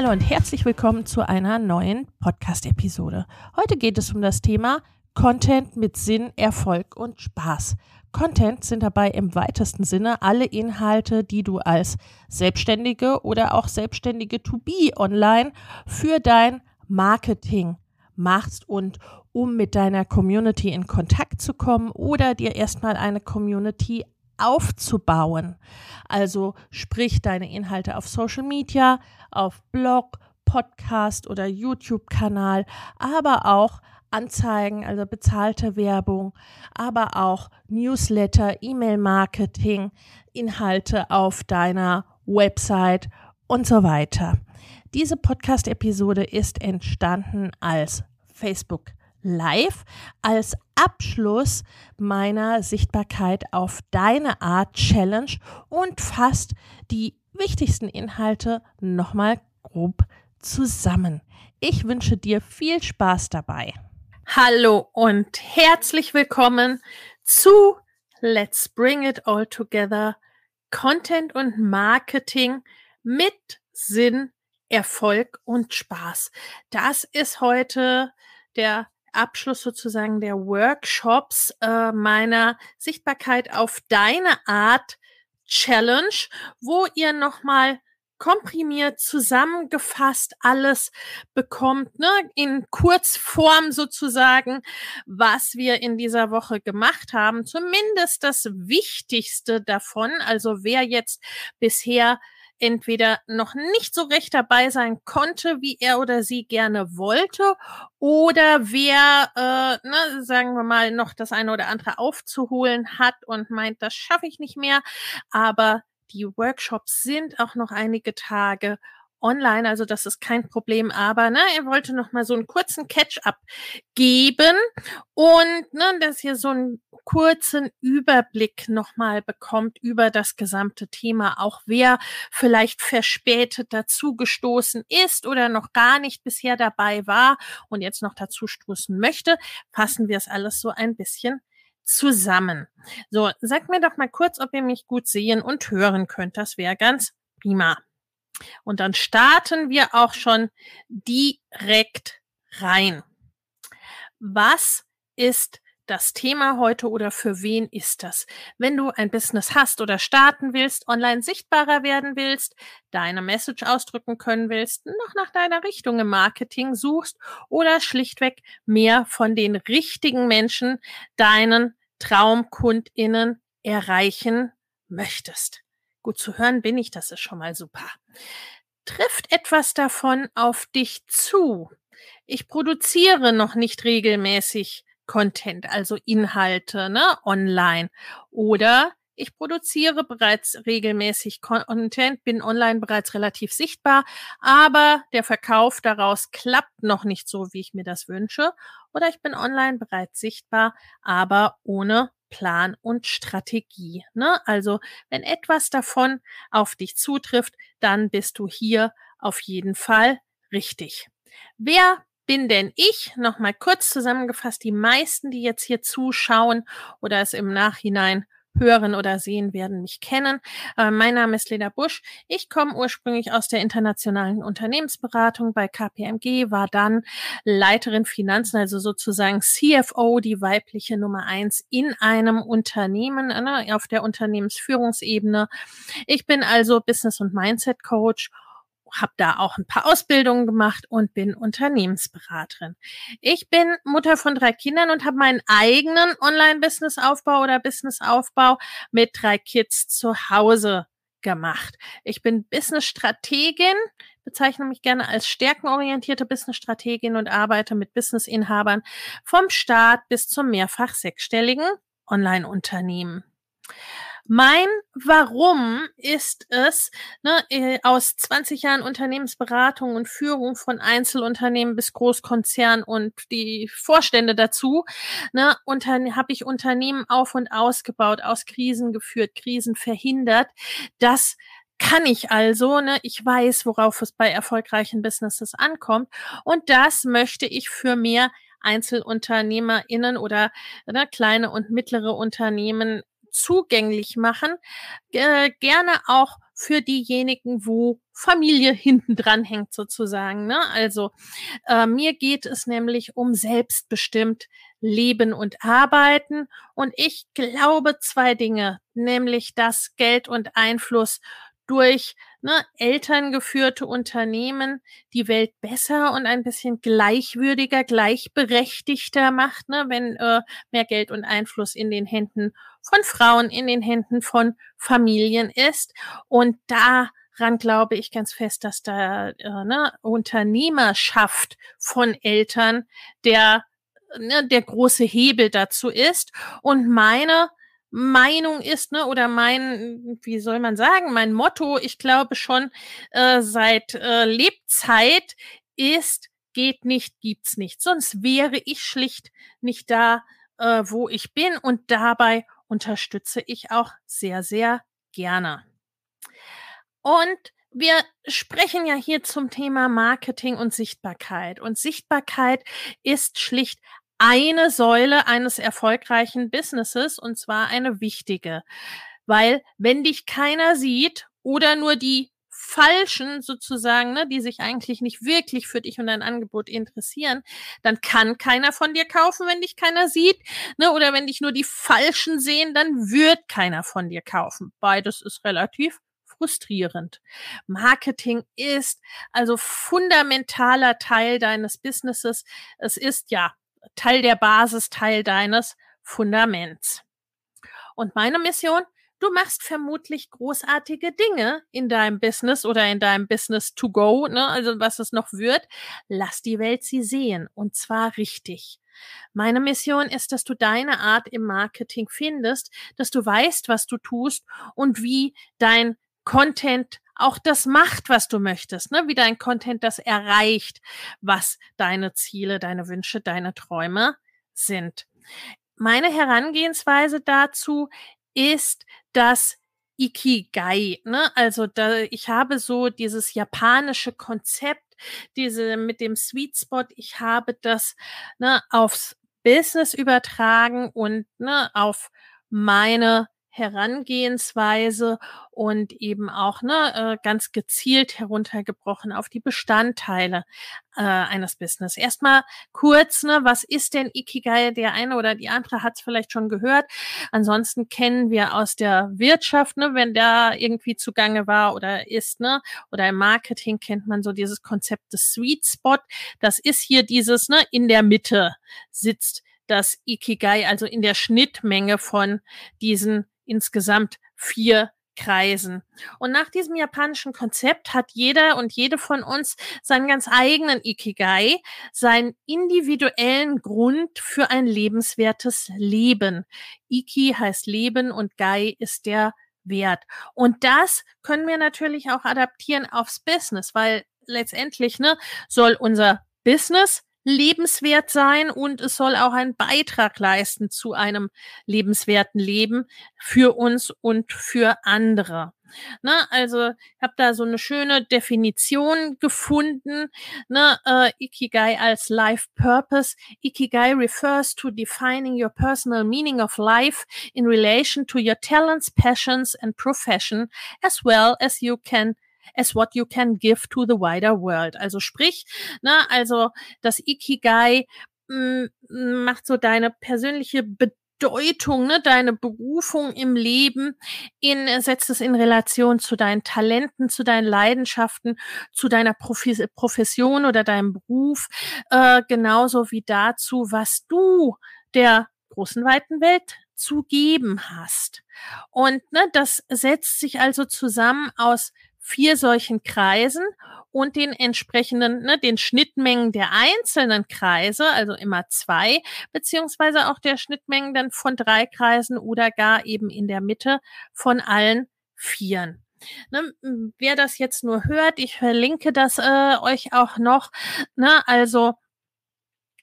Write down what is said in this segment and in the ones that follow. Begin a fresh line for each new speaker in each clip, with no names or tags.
Hallo und herzlich willkommen zu einer neuen Podcast-Episode. Heute geht es um das Thema Content mit Sinn, Erfolg und Spaß. Content sind dabei im weitesten Sinne alle Inhalte, die du als Selbstständige oder auch Selbstständige to be online für dein Marketing machst und um mit deiner Community in Kontakt zu kommen oder dir erstmal eine Community aufzubauen. Also sprich deine Inhalte auf Social Media, auf Blog, Podcast oder YouTube-Kanal, aber auch Anzeigen, also bezahlte Werbung, aber auch Newsletter, E-Mail-Marketing, Inhalte auf deiner Website und so weiter. Diese Podcast-Episode ist entstanden als Facebook Live als Abschluss meiner Sichtbarkeit auf deine Art Challenge und fasst die wichtigsten Inhalte nochmal grob zusammen. Ich wünsche dir viel Spaß dabei.
Hallo und herzlich willkommen zu Let's Bring It All Together Content und Marketing mit Sinn, Erfolg und Spaß. Das ist heute der Abschluss sozusagen der Workshops äh, meiner Sichtbarkeit auf deine Art Challenge, wo ihr nochmal komprimiert zusammengefasst alles bekommt, ne, in Kurzform sozusagen, was wir in dieser Woche gemacht haben. Zumindest das Wichtigste davon. Also wer jetzt bisher entweder noch nicht so recht dabei sein konnte, wie er oder sie gerne wollte, oder wer, äh, ne, sagen wir mal, noch das eine oder andere aufzuholen hat und meint, das schaffe ich nicht mehr. Aber die Workshops sind auch noch einige Tage online, also das ist kein Problem, aber ne, er wollte noch mal so einen kurzen Catch-up geben und ne, dass ihr so einen kurzen Überblick noch mal bekommt über das gesamte Thema, auch wer vielleicht verspätet dazu gestoßen ist oder noch gar nicht bisher dabei war und jetzt noch dazu stoßen möchte, fassen wir es alles so ein bisschen zusammen. So, sagt mir doch mal kurz, ob ihr mich gut sehen und hören könnt. Das wäre ganz prima. Und dann starten wir auch schon direkt rein. Was ist das Thema heute oder für wen ist das? Wenn du ein Business hast oder starten willst, online sichtbarer werden willst, deine Message ausdrücken können willst, noch nach deiner Richtung im Marketing suchst oder schlichtweg mehr von den richtigen Menschen, deinen Traumkundinnen erreichen möchtest. Gut zu hören bin ich, das ist schon mal super. Trifft etwas davon auf dich zu? Ich produziere noch nicht regelmäßig Content, also Inhalte, ne, online. Oder ich produziere bereits regelmäßig Content, bin online bereits relativ sichtbar, aber der Verkauf daraus klappt noch nicht so, wie ich mir das wünsche. Oder ich bin online bereits sichtbar, aber ohne Plan und Strategie. Ne? Also wenn etwas davon auf dich zutrifft, dann bist du hier auf jeden Fall richtig. Wer bin denn ich? Nochmal kurz zusammengefasst, die meisten, die jetzt hier zuschauen oder es im Nachhinein hören oder sehen, werden mich kennen. Äh, mein Name ist Lena Busch. Ich komme ursprünglich aus der internationalen Unternehmensberatung bei KPMG, war dann Leiterin Finanzen, also sozusagen CFO, die weibliche Nummer eins in einem Unternehmen, ne, auf der Unternehmensführungsebene. Ich bin also Business- und Mindset Coach habe da auch ein paar Ausbildungen gemacht und bin Unternehmensberaterin. Ich bin Mutter von drei Kindern und habe meinen eigenen Online-Business-Aufbau oder Business-Aufbau mit drei Kids zu Hause gemacht. Ich bin Business-Strategin, bezeichne mich gerne als stärkenorientierte Business-Strategin und arbeite mit Business-Inhabern vom Start bis zum mehrfach sechsstelligen Online-Unternehmen. Mein Warum ist es, ne, äh, aus 20 Jahren Unternehmensberatung und Führung von Einzelunternehmen bis Großkonzern und die Vorstände dazu, ne, habe ich Unternehmen auf und ausgebaut, aus Krisen geführt, Krisen verhindert. Das kann ich also, ne, ich weiß, worauf es bei erfolgreichen Businesses ankommt und das möchte ich für mehr EinzelunternehmerInnen oder ne, kleine und mittlere Unternehmen zugänglich machen, äh, gerne auch für diejenigen, wo Familie hinten dran hängt sozusagen. Ne? Also äh, mir geht es nämlich um selbstbestimmt Leben und Arbeiten. Und ich glaube zwei Dinge, nämlich dass Geld und Einfluss durch ne, elterngeführte Unternehmen die Welt besser und ein bisschen gleichwürdiger, gleichberechtigter macht, ne, wenn äh, mehr Geld und Einfluss in den Händen von Frauen, in den Händen von Familien ist. Und daran glaube ich ganz fest, dass da äh, ne, Unternehmerschaft von Eltern der ne, der große Hebel dazu ist. Und meine Meinung ist, ne, oder mein, wie soll man sagen, mein Motto, ich glaube schon äh, seit äh, Lebzeit ist, geht nicht, gibt's nicht. Sonst wäre ich schlicht nicht da, äh, wo ich bin und dabei unterstütze ich auch sehr, sehr gerne. Und wir sprechen ja hier zum Thema Marketing und Sichtbarkeit. Und Sichtbarkeit ist schlicht eine Säule eines erfolgreichen Businesses und zwar eine wichtige. Weil wenn dich keiner sieht oder nur die Falschen sozusagen, ne, die sich eigentlich nicht wirklich für dich und dein Angebot interessieren, dann kann keiner von dir kaufen, wenn dich keiner sieht. Ne, oder wenn dich nur die Falschen sehen, dann wird keiner von dir kaufen. Beides ist relativ frustrierend. Marketing ist also fundamentaler Teil deines Businesses. Es ist ja Teil der Basis, Teil deines Fundaments. Und meine Mission, du machst vermutlich großartige Dinge in deinem Business oder in deinem Business to go, ne, also was es noch wird. Lass die Welt sie sehen und zwar richtig. Meine Mission ist, dass du deine Art im Marketing findest, dass du weißt, was du tust und wie dein Content auch das macht, was du möchtest, ne? wie dein Content das erreicht, was deine Ziele, deine Wünsche, deine Träume sind. Meine Herangehensweise dazu ist das Ikigai, ne? Also da, ich habe so dieses japanische Konzept, diese mit dem Sweet Spot, ich habe das ne, aufs Business übertragen und ne, auf meine Herangehensweise und eben auch ne, äh, ganz gezielt heruntergebrochen auf die Bestandteile äh, eines Business. Erstmal kurz, ne, was ist denn Ikigai? Der eine oder die andere hat es vielleicht schon gehört. Ansonsten kennen wir aus der Wirtschaft, ne, wenn da irgendwie zugange war oder ist, ne, oder im Marketing kennt man so dieses Konzept des Sweet Spot. Das ist hier dieses, ne, in der Mitte sitzt das Ikigai, also in der Schnittmenge von diesen insgesamt vier Kreisen. Und nach diesem japanischen Konzept hat jeder und jede von uns seinen ganz eigenen Ikigai, seinen individuellen Grund für ein lebenswertes Leben. Iki heißt Leben und Gai ist der Wert. Und das können wir natürlich auch adaptieren aufs Business, weil letztendlich ne, soll unser Business lebenswert sein und es soll auch einen Beitrag leisten zu einem lebenswerten Leben für uns und für andere. Ne? Also ich habe da so eine schöne Definition gefunden. Ne? Äh, Ikigai als Life Purpose. Ikigai refers to defining your personal meaning of life in relation to your talents, passions and profession, as well as you can as what you can give to the wider world. Also sprich, ne, also das Ikigai mh, mm, macht so deine persönliche Bedeutung ne, deine Berufung im Leben in, setzt es in Relation zu deinen Talenten, zu deinen Leidenschaften, zu deiner Profi Profession oder deinem Beruf, äh, genauso wie dazu, was du der großen weiten Welt zu geben hast. Und ne, das setzt sich also zusammen aus vier solchen Kreisen und den entsprechenden, ne, den Schnittmengen der einzelnen Kreise, also immer zwei, beziehungsweise auch der Schnittmengen dann von drei Kreisen oder gar eben in der Mitte von allen vieren. Ne, wer das jetzt nur hört, ich verlinke das äh, euch auch noch. Ne, also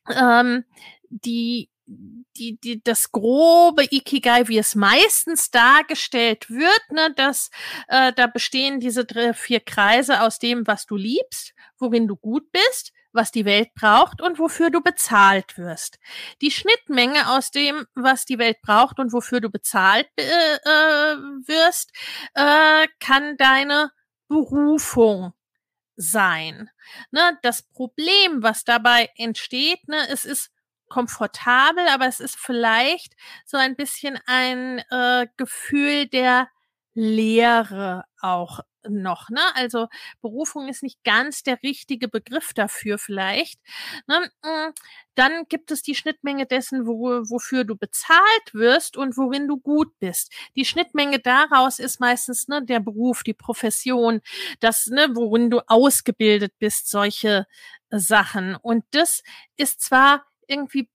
ähm, die die, die, das grobe Ikigai, wie es meistens dargestellt wird, ne, dass äh, da bestehen diese drei, vier Kreise aus dem, was du liebst, worin du gut bist, was die Welt braucht und wofür du bezahlt wirst. Die Schnittmenge aus dem, was die Welt braucht und wofür du bezahlt äh, äh, wirst, äh, kann deine Berufung sein. Ne, das Problem, was dabei entsteht, ne, es ist komfortabel, aber es ist vielleicht so ein bisschen ein äh, Gefühl der Leere auch noch, ne? Also Berufung ist nicht ganz der richtige Begriff dafür vielleicht. Ne? Hm, dann gibt es die Schnittmenge dessen, wo, wofür du bezahlt wirst und worin du gut bist. Die Schnittmenge daraus ist meistens ne, der Beruf, die Profession, das, ne, worin du ausgebildet bist, solche Sachen. Und das ist zwar irgendwie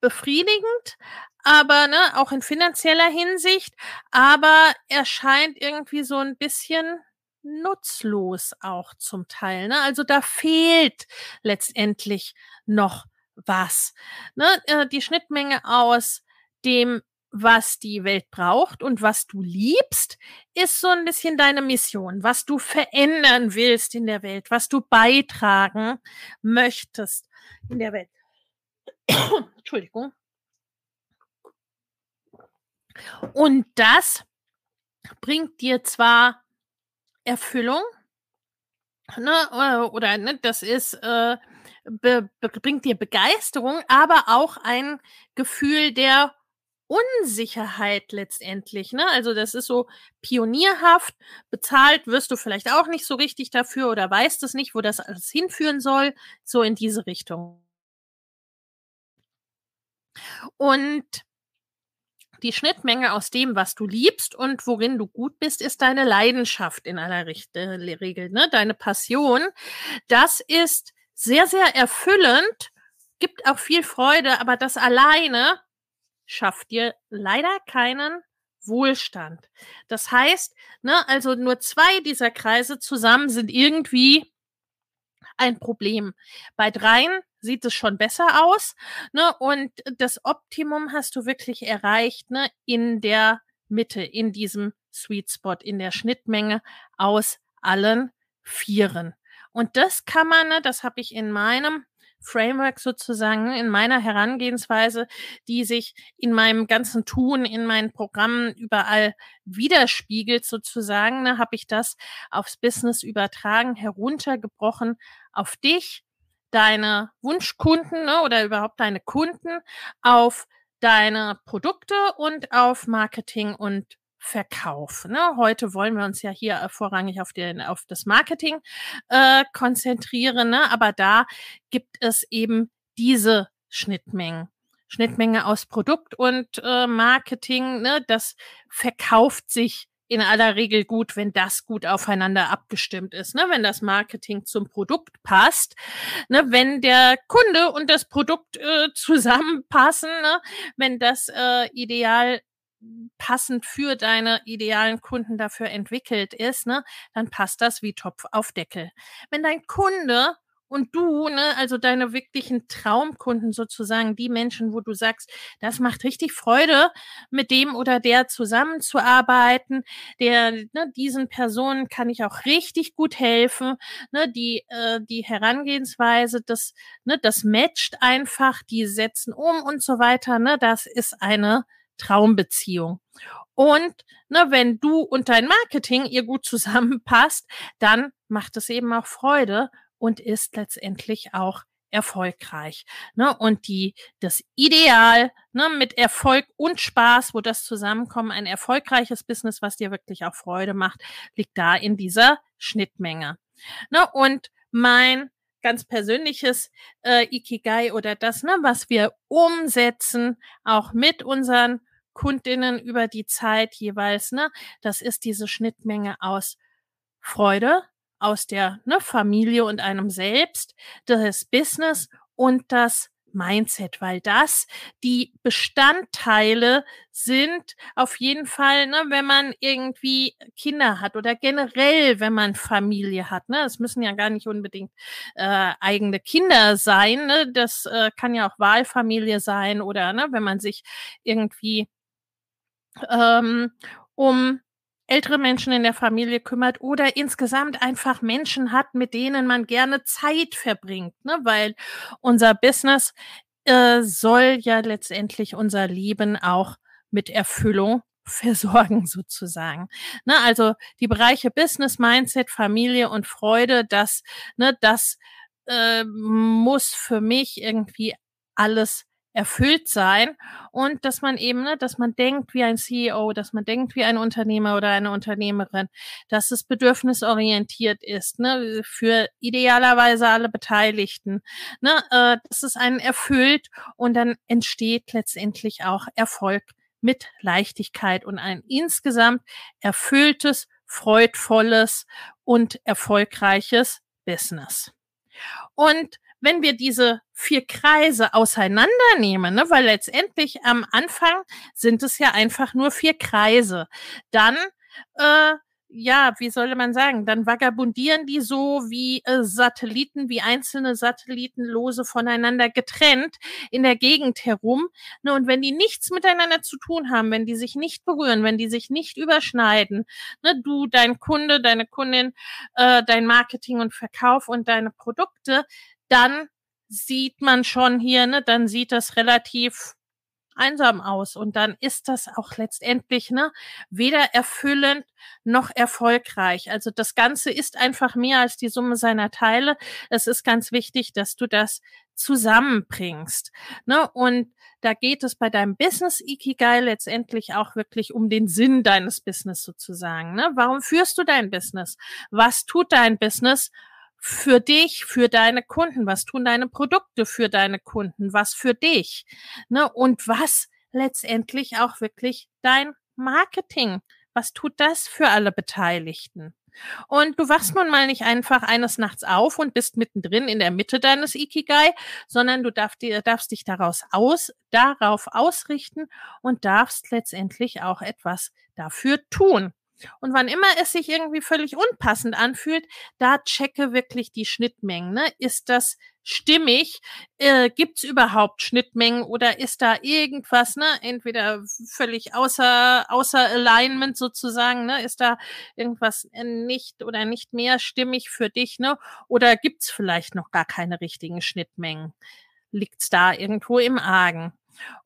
befriedigend, aber ne, auch in finanzieller Hinsicht, aber er scheint irgendwie so ein bisschen nutzlos auch zum Teil. Ne? Also da fehlt letztendlich noch was. Ne? Äh, die Schnittmenge aus dem, was die Welt braucht und was du liebst, ist so ein bisschen deine Mission, was du verändern willst in der Welt, was du beitragen möchtest in der Welt. Entschuldigung. Und das bringt dir zwar Erfüllung, ne, äh, oder ne, das ist, äh, bringt dir Begeisterung, aber auch ein Gefühl der Unsicherheit letztendlich. Ne? Also das ist so pionierhaft, bezahlt wirst du vielleicht auch nicht so richtig dafür oder weißt es nicht, wo das alles hinführen soll, so in diese Richtung. Und die Schnittmenge aus dem, was du liebst und worin du gut bist, ist deine Leidenschaft in aller Regel, ne? deine Passion. Das ist sehr, sehr erfüllend, gibt auch viel Freude, aber das alleine schafft dir leider keinen Wohlstand. Das heißt, ne, also nur zwei dieser Kreise zusammen sind irgendwie ein Problem. Bei dreien sieht es schon besser aus. Ne? Und das Optimum hast du wirklich erreicht ne? in der Mitte, in diesem Sweet Spot, in der Schnittmenge aus allen Vieren. Und das kann man, ne, das habe ich in meinem Framework sozusagen, in meiner Herangehensweise, die sich in meinem ganzen Tun, in meinen Programmen überall widerspiegelt sozusagen, ne, habe ich das aufs Business übertragen, heruntergebrochen auf dich, deine Wunschkunden ne, oder überhaupt deine Kunden, auf deine Produkte und auf Marketing und Verkauf. Ne? Heute wollen wir uns ja hier äh, vorrangig auf, den, auf das Marketing äh, konzentrieren, ne? aber da gibt es eben diese Schnittmengen. Schnittmenge aus Produkt und äh, Marketing, ne? das verkauft sich in aller Regel gut, wenn das gut aufeinander abgestimmt ist, ne? wenn das Marketing zum Produkt passt, ne? wenn der Kunde und das Produkt äh, zusammenpassen, ne? wenn das äh, ideal passend für deine idealen Kunden dafür entwickelt ist, ne? dann passt das wie Topf auf Deckel. Wenn dein Kunde und du, ne, also deine wirklichen Traumkunden sozusagen, die Menschen, wo du sagst, das macht richtig Freude, mit dem oder der zusammenzuarbeiten, der, ne, diesen Personen kann ich auch richtig gut helfen, ne, die, äh, die Herangehensweise, das, ne, das matcht einfach, die setzen um und so weiter, ne, das ist eine Traumbeziehung. Und ne, wenn du und dein Marketing ihr gut zusammenpasst, dann macht es eben auch Freude und ist letztendlich auch erfolgreich. Ne? Und die, das Ideal ne, mit Erfolg und Spaß, wo das zusammenkommen, ein erfolgreiches Business, was dir wirklich auch Freude macht, liegt da in dieser Schnittmenge. Ne? Und mein ganz persönliches äh, Ikigai oder das, ne, was wir umsetzen, auch mit unseren Kundinnen über die Zeit jeweils, ne, das ist diese Schnittmenge aus Freude, aus der ne, Familie und einem selbst, das Business und das Mindset, weil das die Bestandteile sind auf jeden Fall, ne, wenn man irgendwie Kinder hat oder generell, wenn man Familie hat. Ne, es müssen ja gar nicht unbedingt äh, eigene Kinder sein. Ne, das äh, kann ja auch Wahlfamilie sein oder ne, wenn man sich irgendwie ähm, um ältere Menschen in der Familie kümmert oder insgesamt einfach Menschen hat, mit denen man gerne Zeit verbringt, ne? weil unser Business äh, soll ja letztendlich unser Leben auch mit Erfüllung versorgen sozusagen. Ne, also die Bereiche Business, Mindset, Familie und Freude, das, ne, das äh, muss für mich irgendwie alles erfüllt sein und dass man eben, ne, dass man denkt wie ein CEO, dass man denkt wie ein Unternehmer oder eine Unternehmerin, dass es bedürfnisorientiert ist, ne, für idealerweise alle Beteiligten, ne, äh, dass es einen erfüllt und dann entsteht letztendlich auch Erfolg mit Leichtigkeit und ein insgesamt erfülltes, freudvolles und erfolgreiches Business. Und wenn wir diese vier Kreise auseinandernehmen, ne, weil letztendlich am Anfang sind es ja einfach nur vier Kreise, dann äh, ja, wie soll man sagen, dann vagabundieren die so wie äh, Satelliten, wie einzelne Satelliten lose voneinander getrennt in der Gegend herum. Ne, und wenn die nichts miteinander zu tun haben, wenn die sich nicht berühren, wenn die sich nicht überschneiden, ne, du, dein Kunde, deine Kundin, äh, dein Marketing und Verkauf und deine Produkte, dann sieht man schon hier, ne, dann sieht das relativ einsam aus und dann ist das auch letztendlich ne, weder erfüllend noch erfolgreich. Also das Ganze ist einfach mehr als die Summe seiner Teile. Es ist ganz wichtig, dass du das zusammenbringst. Ne? Und da geht es bei deinem Business Ikigai letztendlich auch wirklich um den Sinn deines Business sozusagen. Ne? Warum führst du dein Business? Was tut dein Business? Für dich, für deine Kunden? Was tun deine Produkte für deine Kunden? Was für dich? Ne? Und was letztendlich auch wirklich dein Marketing? Was tut das für alle Beteiligten? Und du wachst nun mal nicht einfach eines Nachts auf und bist mittendrin in der Mitte deines Ikigai, sondern du darfst, darfst dich daraus aus, darauf ausrichten und darfst letztendlich auch etwas dafür tun. Und wann immer es sich irgendwie völlig unpassend anfühlt, da checke wirklich die Schnittmengen. Ne? Ist das stimmig? Äh, Gibt es überhaupt Schnittmengen oder ist da irgendwas, ne? entweder völlig außer, außer Alignment sozusagen, ne? ist da irgendwas nicht oder nicht mehr stimmig für dich? Ne? Oder gibt es vielleicht noch gar keine richtigen Schnittmengen? Liegt es da irgendwo im Argen?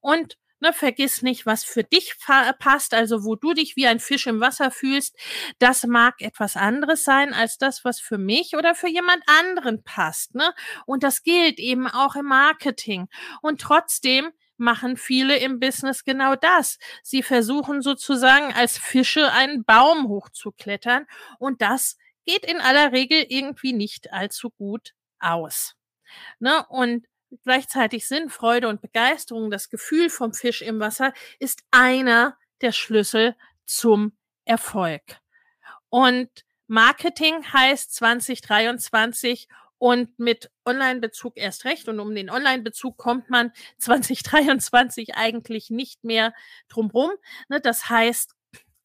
Und Ne, vergiss nicht, was für dich passt, also wo du dich wie ein Fisch im Wasser fühlst. Das mag etwas anderes sein als das, was für mich oder für jemand anderen passt. Ne? Und das gilt eben auch im Marketing. Und trotzdem machen viele im Business genau das. Sie versuchen sozusagen als Fische einen Baum hochzuklettern und das geht in aller Regel irgendwie nicht allzu gut aus. Ne? Und gleichzeitig Sinn, Freude und Begeisterung, das Gefühl vom Fisch im Wasser, ist einer der Schlüssel zum Erfolg. Und Marketing heißt 2023 und mit Online-Bezug erst recht. Und um den Online-Bezug kommt man 2023 eigentlich nicht mehr drumrum. Ne, das heißt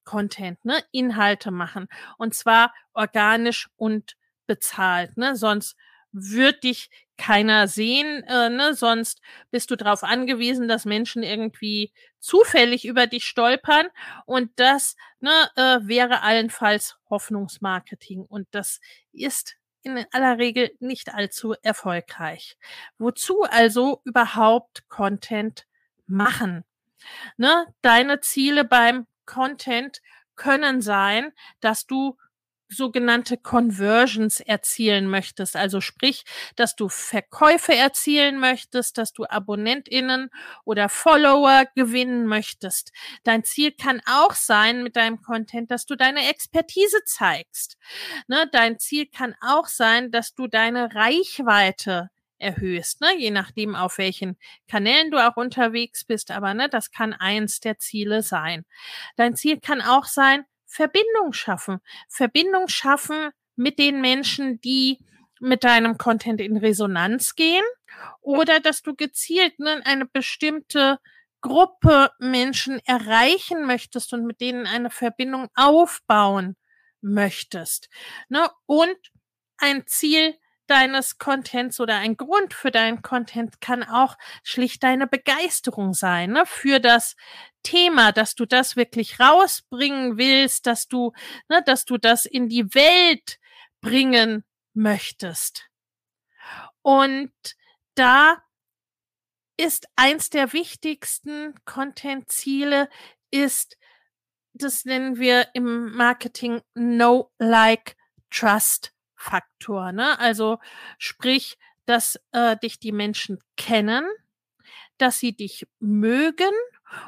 Content, ne, Inhalte machen. Und zwar organisch und bezahlt. Ne? Sonst wird dich keiner sehen, äh, ne? sonst bist du darauf angewiesen, dass Menschen irgendwie zufällig über dich stolpern und das ne, äh, wäre allenfalls Hoffnungsmarketing und das ist in aller Regel nicht allzu erfolgreich. Wozu also überhaupt Content machen? Ne? Deine Ziele beim Content können sein, dass du sogenannte Conversions erzielen möchtest. Also sprich, dass du Verkäufe erzielen möchtest, dass du Abonnentinnen oder Follower gewinnen möchtest. Dein Ziel kann auch sein mit deinem Content, dass du deine Expertise zeigst. Ne? Dein Ziel kann auch sein, dass du deine Reichweite erhöhst, ne? je nachdem, auf welchen Kanälen du auch unterwegs bist. Aber ne, das kann eins der Ziele sein. Dein Ziel kann auch sein, Verbindung schaffen. Verbindung schaffen mit den Menschen, die mit deinem Content in Resonanz gehen oder dass du gezielt ne, eine bestimmte Gruppe Menschen erreichen möchtest und mit denen eine Verbindung aufbauen möchtest. Ne? Und ein Ziel deines Contents oder ein Grund für deinen Content kann auch schlicht deine Begeisterung sein ne, für das Thema, dass du das wirklich rausbringen willst, dass du, ne, dass du das in die Welt bringen möchtest. Und da ist eins der wichtigsten Content-Ziele ist, das nennen wir im Marketing No Like Trust Faktor. Ne? Also sprich, dass äh, dich die Menschen kennen, dass sie dich mögen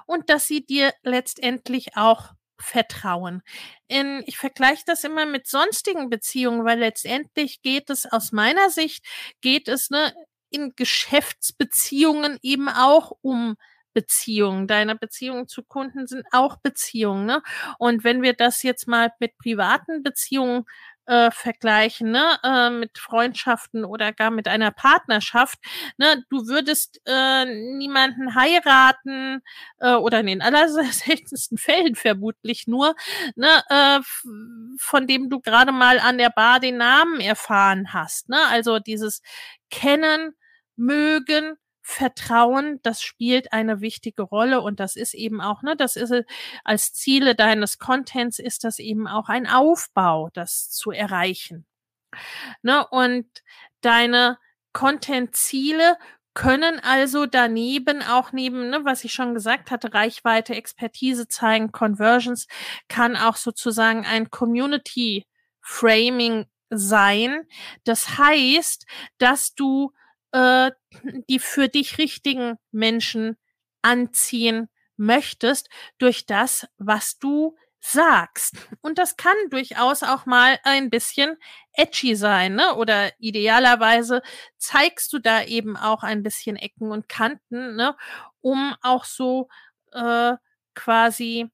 und dass sie dir letztendlich auch vertrauen. In, ich vergleiche das immer mit sonstigen Beziehungen, weil letztendlich geht es aus meiner Sicht, geht es ne, in Geschäftsbeziehungen eben auch um Beziehungen. Deine Beziehungen zu Kunden sind auch Beziehungen. Ne? Und wenn wir das jetzt mal mit privaten Beziehungen äh, vergleichen, ne, äh, mit Freundschaften oder gar mit einer Partnerschaft, ne, du würdest äh, niemanden heiraten äh, oder in den allerseltensten Fällen vermutlich nur, ne, äh, von dem du gerade mal an der Bar den Namen erfahren hast, ne, also dieses Kennen, mögen, Vertrauen, das spielt eine wichtige Rolle und das ist eben auch, ne, das ist als Ziele deines Contents ist das eben auch ein Aufbau, das zu erreichen. Ne, und deine Content-Ziele können also daneben auch neben, ne, was ich schon gesagt hatte, Reichweite, Expertise zeigen, Conversions, kann auch sozusagen ein Community Framing sein. Das heißt, dass du äh, die für dich richtigen Menschen anziehen möchtest durch das, was du sagst. Und das kann durchaus auch mal ein bisschen edgy sein, ne? Oder idealerweise zeigst du da eben auch ein bisschen Ecken und Kanten, ne? Um auch so äh, quasi,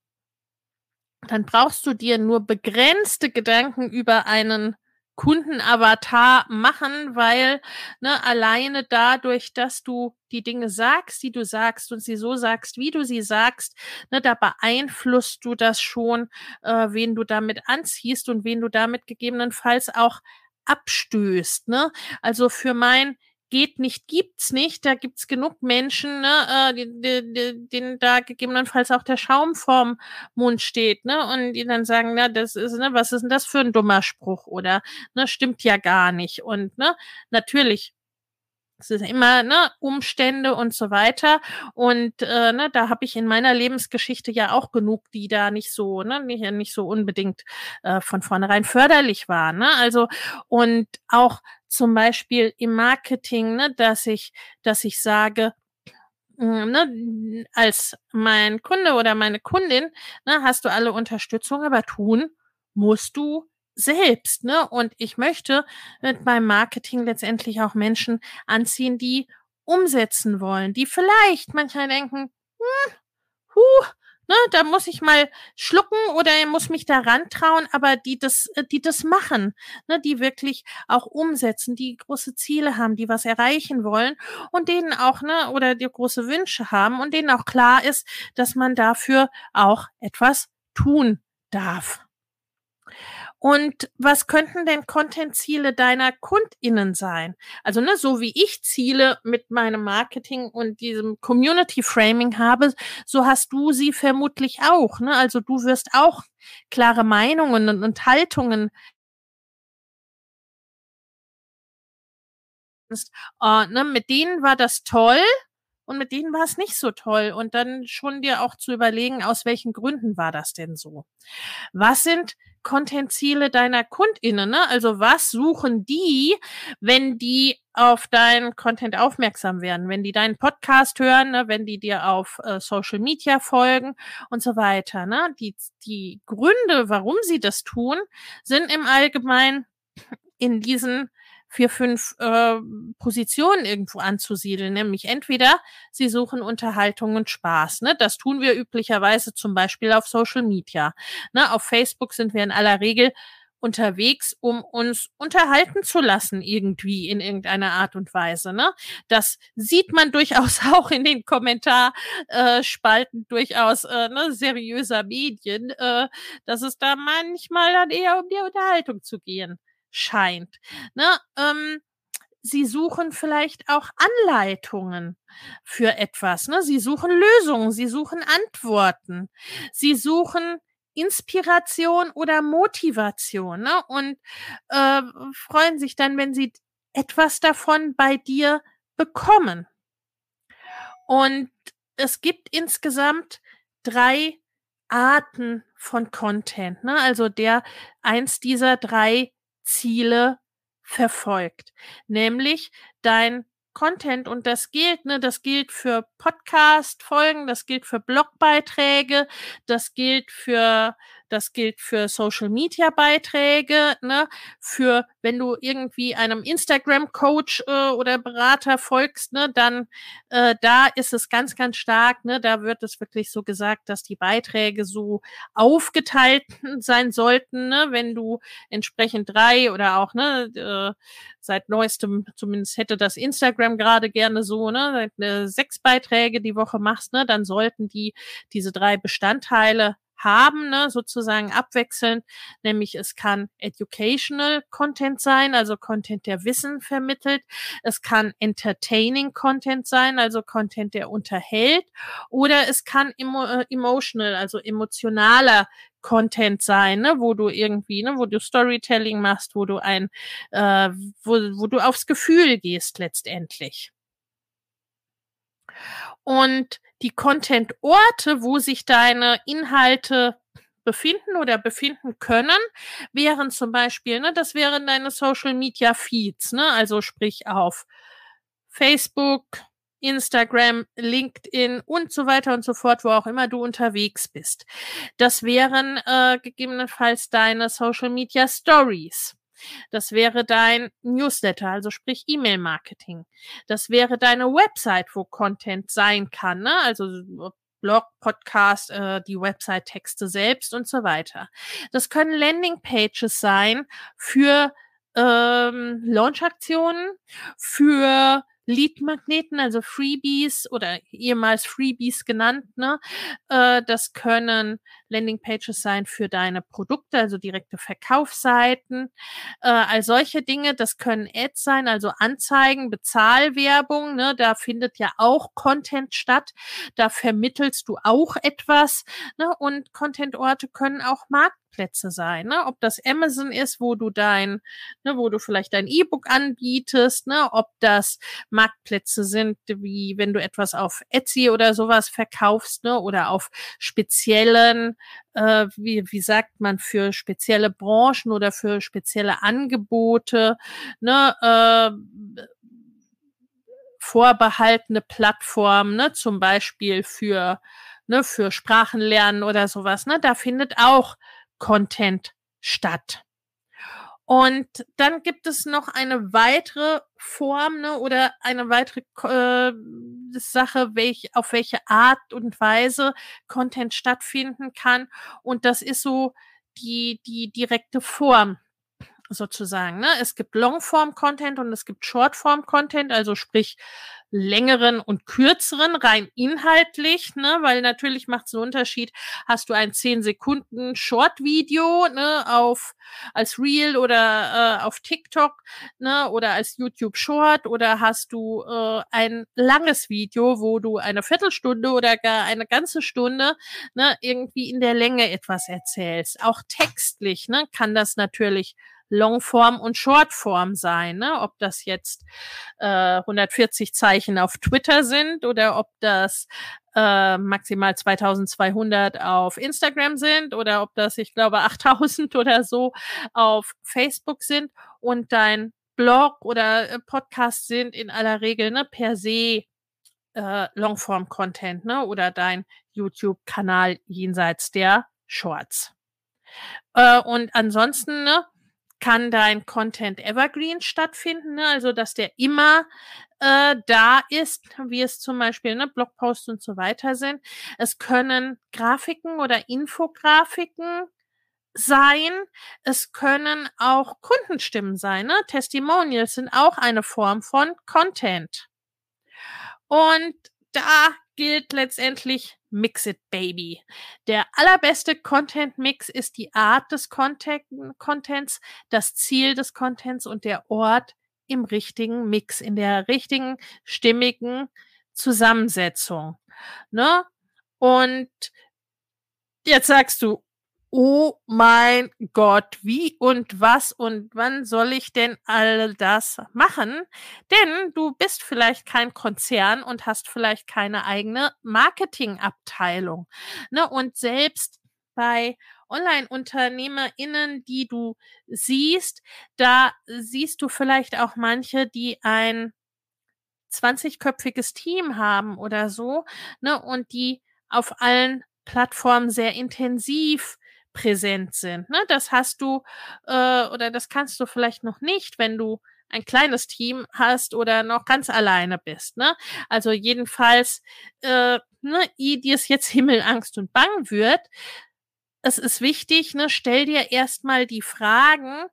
dann brauchst du dir nur begrenzte Gedanken über einen Kundenavatar machen, weil ne, alleine dadurch, dass du die Dinge sagst, die du sagst und sie so sagst, wie du sie sagst, ne, da beeinflusst du das schon, äh, wen du damit anziehst und wen du damit gegebenenfalls auch abstößt. Ne? Also für mein geht nicht, gibt's nicht. Da gibt's genug Menschen, ne, äh, denen da gegebenenfalls auch der Schaum vorm Mund steht, ne, und die dann sagen, na, das ist, ne, was ist denn das für ein dummer Spruch oder, ne, stimmt ja gar nicht. Und, ne, natürlich es ist immer ne, Umstände und so weiter. Und äh, ne, da habe ich in meiner Lebensgeschichte ja auch genug, die da nicht so, ne, nicht, nicht so unbedingt äh, von vornherein förderlich waren. Ne? Also und auch zum Beispiel im Marketing, ne, dass ich, dass ich sage, hm, Ne, als mein Kunde oder meine Kundin, ne, hast du alle Unterstützung, aber tun musst du selbst, ne? Und ich möchte mit meinem Marketing letztendlich auch Menschen anziehen, die umsetzen wollen, die vielleicht manchmal denken, hm, huh, ne, da muss ich mal schlucken oder muss mich da rantrauen, aber die das, äh, die das machen, ne, die wirklich auch umsetzen, die große Ziele haben, die was erreichen wollen und denen auch, ne, oder die große Wünsche haben und denen auch klar ist, dass man dafür auch etwas tun darf. Und was könnten denn Content-Ziele deiner KundInnen sein? Also, ne, so wie ich Ziele mit meinem Marketing und diesem Community Framing habe, so hast du sie vermutlich auch. Ne? Also du wirst auch klare Meinungen und, und Haltungen äh, ne, mit denen war das toll und mit denen war es nicht so toll. Und dann schon dir auch zu überlegen, aus welchen Gründen war das denn so? Was sind Content-Ziele deiner KundInnen? Ne? Also was suchen die, wenn die auf deinen Content aufmerksam werden, wenn die deinen Podcast hören, ne? wenn die dir auf äh, Social Media folgen und so weiter. Ne? Die, die Gründe, warum sie das tun, sind im Allgemeinen in diesen vier, fünf äh, Positionen irgendwo anzusiedeln. Nämlich entweder sie suchen Unterhaltung und Spaß. Ne? Das tun wir üblicherweise zum Beispiel auf Social Media. Ne? Auf Facebook sind wir in aller Regel unterwegs, um uns unterhalten zu lassen, irgendwie in irgendeiner Art und Weise. Ne? Das sieht man durchaus auch in den Kommentarspalten äh, durchaus äh, ne, seriöser Medien, äh, dass es da manchmal dann eher um die Unterhaltung zu gehen scheint. Ne? Ähm, Sie suchen vielleicht auch Anleitungen für etwas. Ne? Sie suchen Lösungen, sie suchen Antworten, sie suchen Inspiration oder Motivation ne? und äh, freuen sich dann, wenn sie etwas davon bei dir bekommen. Und es gibt insgesamt drei Arten von Content. Ne? Also der eins dieser drei Ziele verfolgt, nämlich dein Content und das gilt, ne, das gilt für Podcast-Folgen, das gilt für Blogbeiträge, das gilt für das gilt für Social Media Beiträge, ne, für wenn du irgendwie einem Instagram Coach äh, oder Berater folgst, ne, dann äh, da ist es ganz ganz stark, ne, da wird es wirklich so gesagt, dass die Beiträge so aufgeteilt sein sollten, ne, wenn du entsprechend drei oder auch ne äh, seit neuestem zumindest hätte das Instagram gerade gerne so, ne, äh, sechs Beiträge die Woche machst, ne, dann sollten die diese drei Bestandteile haben, ne, sozusagen abwechselnd, nämlich es kann educational Content sein, also Content, der Wissen vermittelt, es kann entertaining Content sein, also Content, der unterhält, oder es kann emo äh, emotional, also emotionaler Content sein, ne, wo du irgendwie, ne, wo du Storytelling machst, wo du ein, äh, wo, wo du aufs Gefühl gehst letztendlich. Und die Content-Orte, wo sich deine Inhalte befinden oder befinden können, wären zum Beispiel, ne, das wären deine Social Media Feeds, ne, also sprich auf Facebook, Instagram, LinkedIn und so weiter und so fort, wo auch immer du unterwegs bist. Das wären äh, gegebenenfalls deine Social Media Stories. Das wäre dein Newsletter, also sprich E-Mail-Marketing. Das wäre deine Website, wo Content sein kann, ne? also Blog, Podcast, äh, die Website-Texte selbst und so weiter. Das können Landing-Pages sein für ähm, Launch-Aktionen, für Lead-Magneten, also Freebies oder ehemals Freebies genannt. Ne? Äh, das können Landingpages sein für deine Produkte, also direkte Verkaufsseiten. Äh, all solche Dinge, das können Ads sein, also Anzeigen, Bezahlwerbung. Ne? Da findet ja auch Content statt. Da vermittelst du auch etwas. Ne? Und Content-Orte können auch Markt Marktplätze sein, ne? Ob das Amazon ist, wo du dein, ne, wo du vielleicht dein E-Book anbietest, ne? Ob das Marktplätze sind, wie wenn du etwas auf Etsy oder sowas verkaufst, ne? Oder auf speziellen, äh, wie, wie sagt man, für spezielle Branchen oder für spezielle Angebote, ne? Äh, vorbehaltene Plattformen, ne, zum Beispiel für, ne, für Sprachenlernen oder sowas, ne, da findet auch Content statt. Und dann gibt es noch eine weitere Form ne, oder eine weitere äh, Sache, welch, auf welche Art und Weise Content stattfinden kann. Und das ist so die, die direkte Form sozusagen. Ne? Es gibt Longform-Content und es gibt Shortform-Content, also sprich längeren und kürzeren, rein inhaltlich, ne, weil natürlich macht es einen Unterschied, hast du ein 10 Sekunden Short-Video, ne, auf, als Reel oder äh, auf TikTok, ne, oder als YouTube Short oder hast du äh, ein langes Video, wo du eine Viertelstunde oder gar eine ganze Stunde, ne, irgendwie in der Länge etwas erzählst. Auch textlich, ne, kann das natürlich Longform und Shortform sein, ne? ob das jetzt äh, 140 Zeichen auf Twitter sind oder ob das äh, maximal 2200 auf Instagram sind oder ob das, ich glaube, 8000 oder so auf Facebook sind und dein Blog oder äh, Podcast sind in aller Regel ne, per se äh, Longform-Content ne, oder dein YouTube-Kanal jenseits der Shorts. Äh, und ansonsten ne, kann dein Content Evergreen stattfinden, ne? also dass der immer äh, da ist, wie es zum Beispiel ne, Blogposts und so weiter sind. Es können Grafiken oder Infografiken sein. Es können auch Kundenstimmen sein. Ne? Testimonials sind auch eine Form von Content. Und da gilt letztendlich Mix It Baby. Der allerbeste Content Mix ist die Art des Content Contents, das Ziel des Contents und der Ort im richtigen Mix, in der richtigen, stimmigen Zusammensetzung. Ne? Und jetzt sagst du, oh mein Gott, wie und was und wann soll ich denn all das machen? Denn du bist vielleicht kein Konzern und hast vielleicht keine eigene Marketingabteilung. Ne? Und selbst bei Online-UnternehmerInnen, die du siehst, da siehst du vielleicht auch manche, die ein 20-köpfiges Team haben oder so, ne, und die auf allen Plattformen sehr intensiv präsent sind. Ne? Das hast du äh, oder das kannst du vielleicht noch nicht, wenn du ein kleines Team hast oder noch ganz alleine bist. Ne? Also jedenfalls, äh, ne, dir es jetzt Himmelangst und Bang wird, es ist wichtig, ne, stell dir erstmal die Fragen,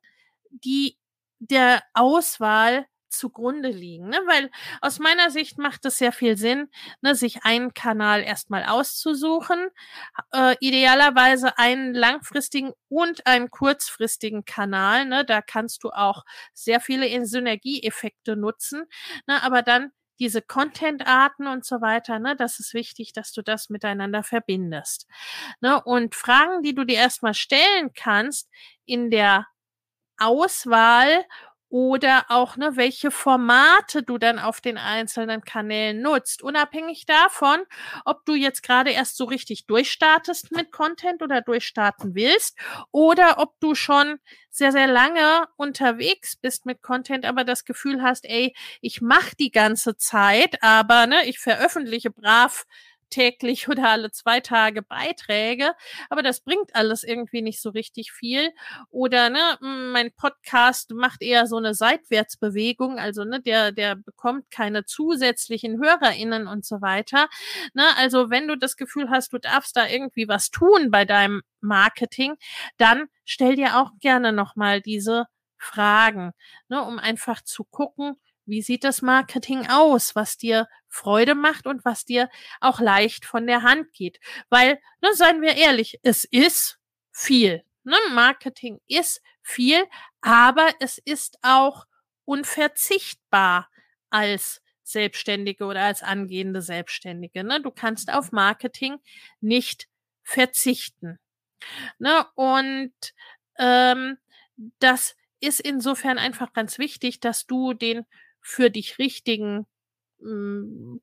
die der Auswahl zugrunde liegen. Ne? Weil aus meiner Sicht macht es sehr viel Sinn, ne, sich einen Kanal erstmal auszusuchen, äh, idealerweise einen langfristigen und einen kurzfristigen Kanal. Ne? Da kannst du auch sehr viele Synergieeffekte nutzen, ne? aber dann diese Content-Arten und so weiter, ne, das ist wichtig, dass du das miteinander verbindest. Ne, und Fragen, die du dir erstmal stellen kannst in der Auswahl oder auch, ne, welche Formate du dann auf den einzelnen Kanälen nutzt. Unabhängig davon, ob du jetzt gerade erst so richtig durchstartest mit Content oder durchstarten willst oder ob du schon sehr, sehr lange unterwegs bist mit Content, aber das Gefühl hast, ey, ich mache die ganze Zeit, aber ne, ich veröffentliche brav täglich oder alle zwei Tage Beiträge, aber das bringt alles irgendwie nicht so richtig viel. Oder ne, mein Podcast macht eher so eine Seitwärtsbewegung, also ne, der, der bekommt keine zusätzlichen HörerInnen und so weiter. Ne, also wenn du das Gefühl hast, du darfst da irgendwie was tun bei deinem Marketing, dann stell dir auch gerne nochmal diese Fragen, ne, um einfach zu gucken, wie sieht das Marketing aus, was dir Freude macht und was dir auch leicht von der Hand geht? Weil, ne, seien wir ehrlich, es ist viel. Ne? Marketing ist viel, aber es ist auch unverzichtbar als Selbstständige oder als angehende Selbstständige. Ne? Du kannst auf Marketing nicht verzichten. Ne? Und ähm, das ist insofern einfach ganz wichtig, dass du den für dich richtigen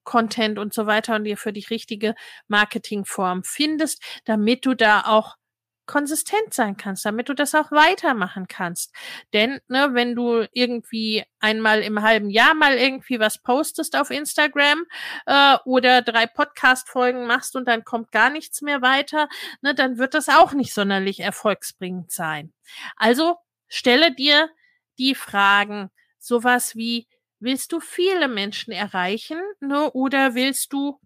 Content und so weiter und dir für dich richtige Marketingform findest, damit du da auch konsistent sein kannst, damit du das auch weitermachen kannst. Denn ne, wenn du irgendwie einmal im halben Jahr mal irgendwie was postest auf Instagram äh, oder drei Podcast-Folgen machst und dann kommt gar nichts mehr weiter, ne, dann wird das auch nicht sonderlich erfolgsbringend sein. Also stelle dir die Fragen, sowas wie, Willst du viele Menschen erreichen ne, oder willst du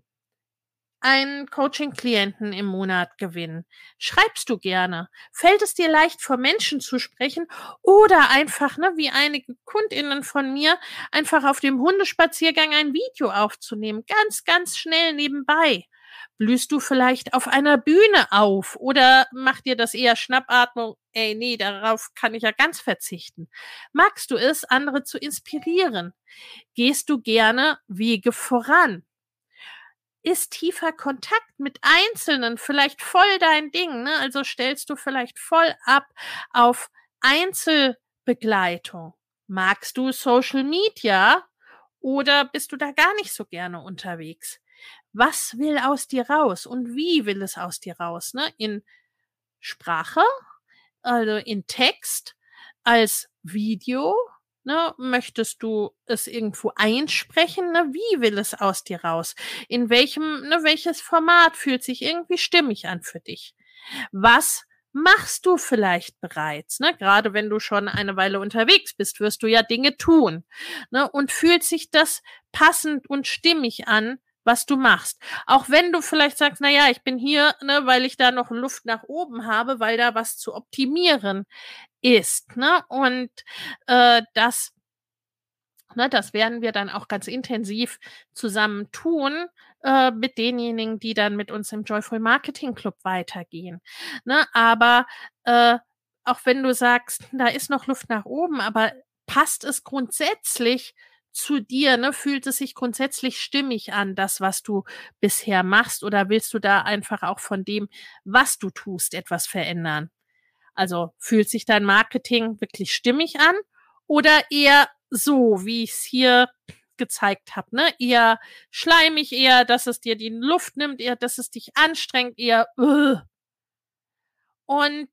einen Coaching-Klienten im Monat gewinnen? Schreibst du gerne? Fällt es dir leicht, vor Menschen zu sprechen oder einfach, ne, wie einige KundInnen von mir, einfach auf dem Hundespaziergang ein Video aufzunehmen? Ganz, ganz schnell nebenbei. Blühst du vielleicht auf einer Bühne auf oder macht dir das eher Schnappatmung? Ey, nee, darauf kann ich ja ganz verzichten. Magst du es, andere zu inspirieren? Gehst du gerne Wege voran? ist tiefer Kontakt mit Einzelnen vielleicht voll dein Ding. Ne? Also stellst du vielleicht voll ab auf Einzelbegleitung. Magst du Social Media oder bist du da gar nicht so gerne unterwegs? Was will aus dir raus und wie will es aus dir raus? Ne? In Sprache, also in Text, als Video, Ne, möchtest du es irgendwo einsprechen? Ne? Wie will es aus dir raus? In welchem, ne, welches Format fühlt sich irgendwie stimmig an für dich? Was machst du vielleicht bereits? Ne? Gerade wenn du schon eine Weile unterwegs bist, wirst du ja Dinge tun. Ne? Und fühlt sich das passend und stimmig an, was du machst. Auch wenn du vielleicht sagst, na ja, ich bin hier, ne, weil ich da noch Luft nach oben habe, weil da was zu optimieren ist. Ne? Und äh, das, ne, das werden wir dann auch ganz intensiv zusammen tun äh, mit denjenigen, die dann mit uns im Joyful Marketing Club weitergehen. Ne? Aber äh, auch wenn du sagst, da ist noch Luft nach oben, aber passt es grundsätzlich zu dir, ne? Fühlt es sich grundsätzlich stimmig an, das, was du bisher machst, oder willst du da einfach auch von dem, was du tust, etwas verändern? Also fühlt sich dein Marketing wirklich stimmig an oder eher so, wie ich es hier gezeigt habe, ne? Eher schleimig, eher, dass es dir die Luft nimmt, eher, dass es dich anstrengt, eher uh. und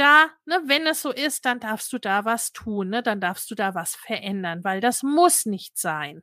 da, ne, wenn es so ist, dann darfst du da was tun, ne? Dann darfst du da was verändern, weil das muss nicht sein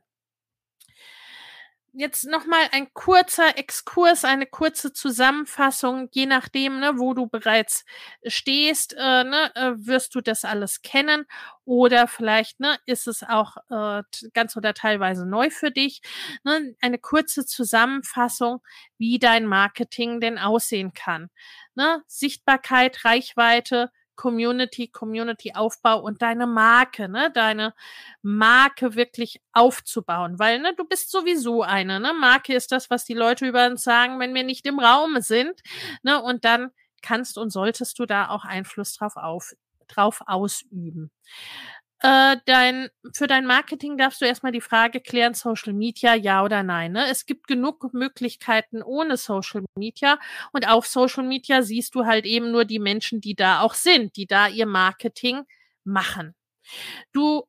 jetzt nochmal ein kurzer Exkurs, eine kurze Zusammenfassung, je nachdem, ne, wo du bereits stehst, äh, ne, äh, wirst du das alles kennen oder vielleicht ne, ist es auch äh, ganz oder teilweise neu für dich. Ne, eine kurze Zusammenfassung, wie dein Marketing denn aussehen kann. Ne, Sichtbarkeit, Reichweite, Community, Community-Aufbau und deine Marke, ne, deine Marke wirklich aufzubauen, weil, ne, du bist sowieso eine, ne, Marke ist das, was die Leute über uns sagen, wenn wir nicht im Raum sind, ne, und dann kannst und solltest du da auch Einfluss drauf auf, drauf ausüben. Äh, dein, für dein Marketing darfst du erstmal die Frage klären, Social Media, ja oder nein. Ne? Es gibt genug Möglichkeiten ohne Social Media und auf Social Media siehst du halt eben nur die Menschen, die da auch sind, die da ihr Marketing machen. Du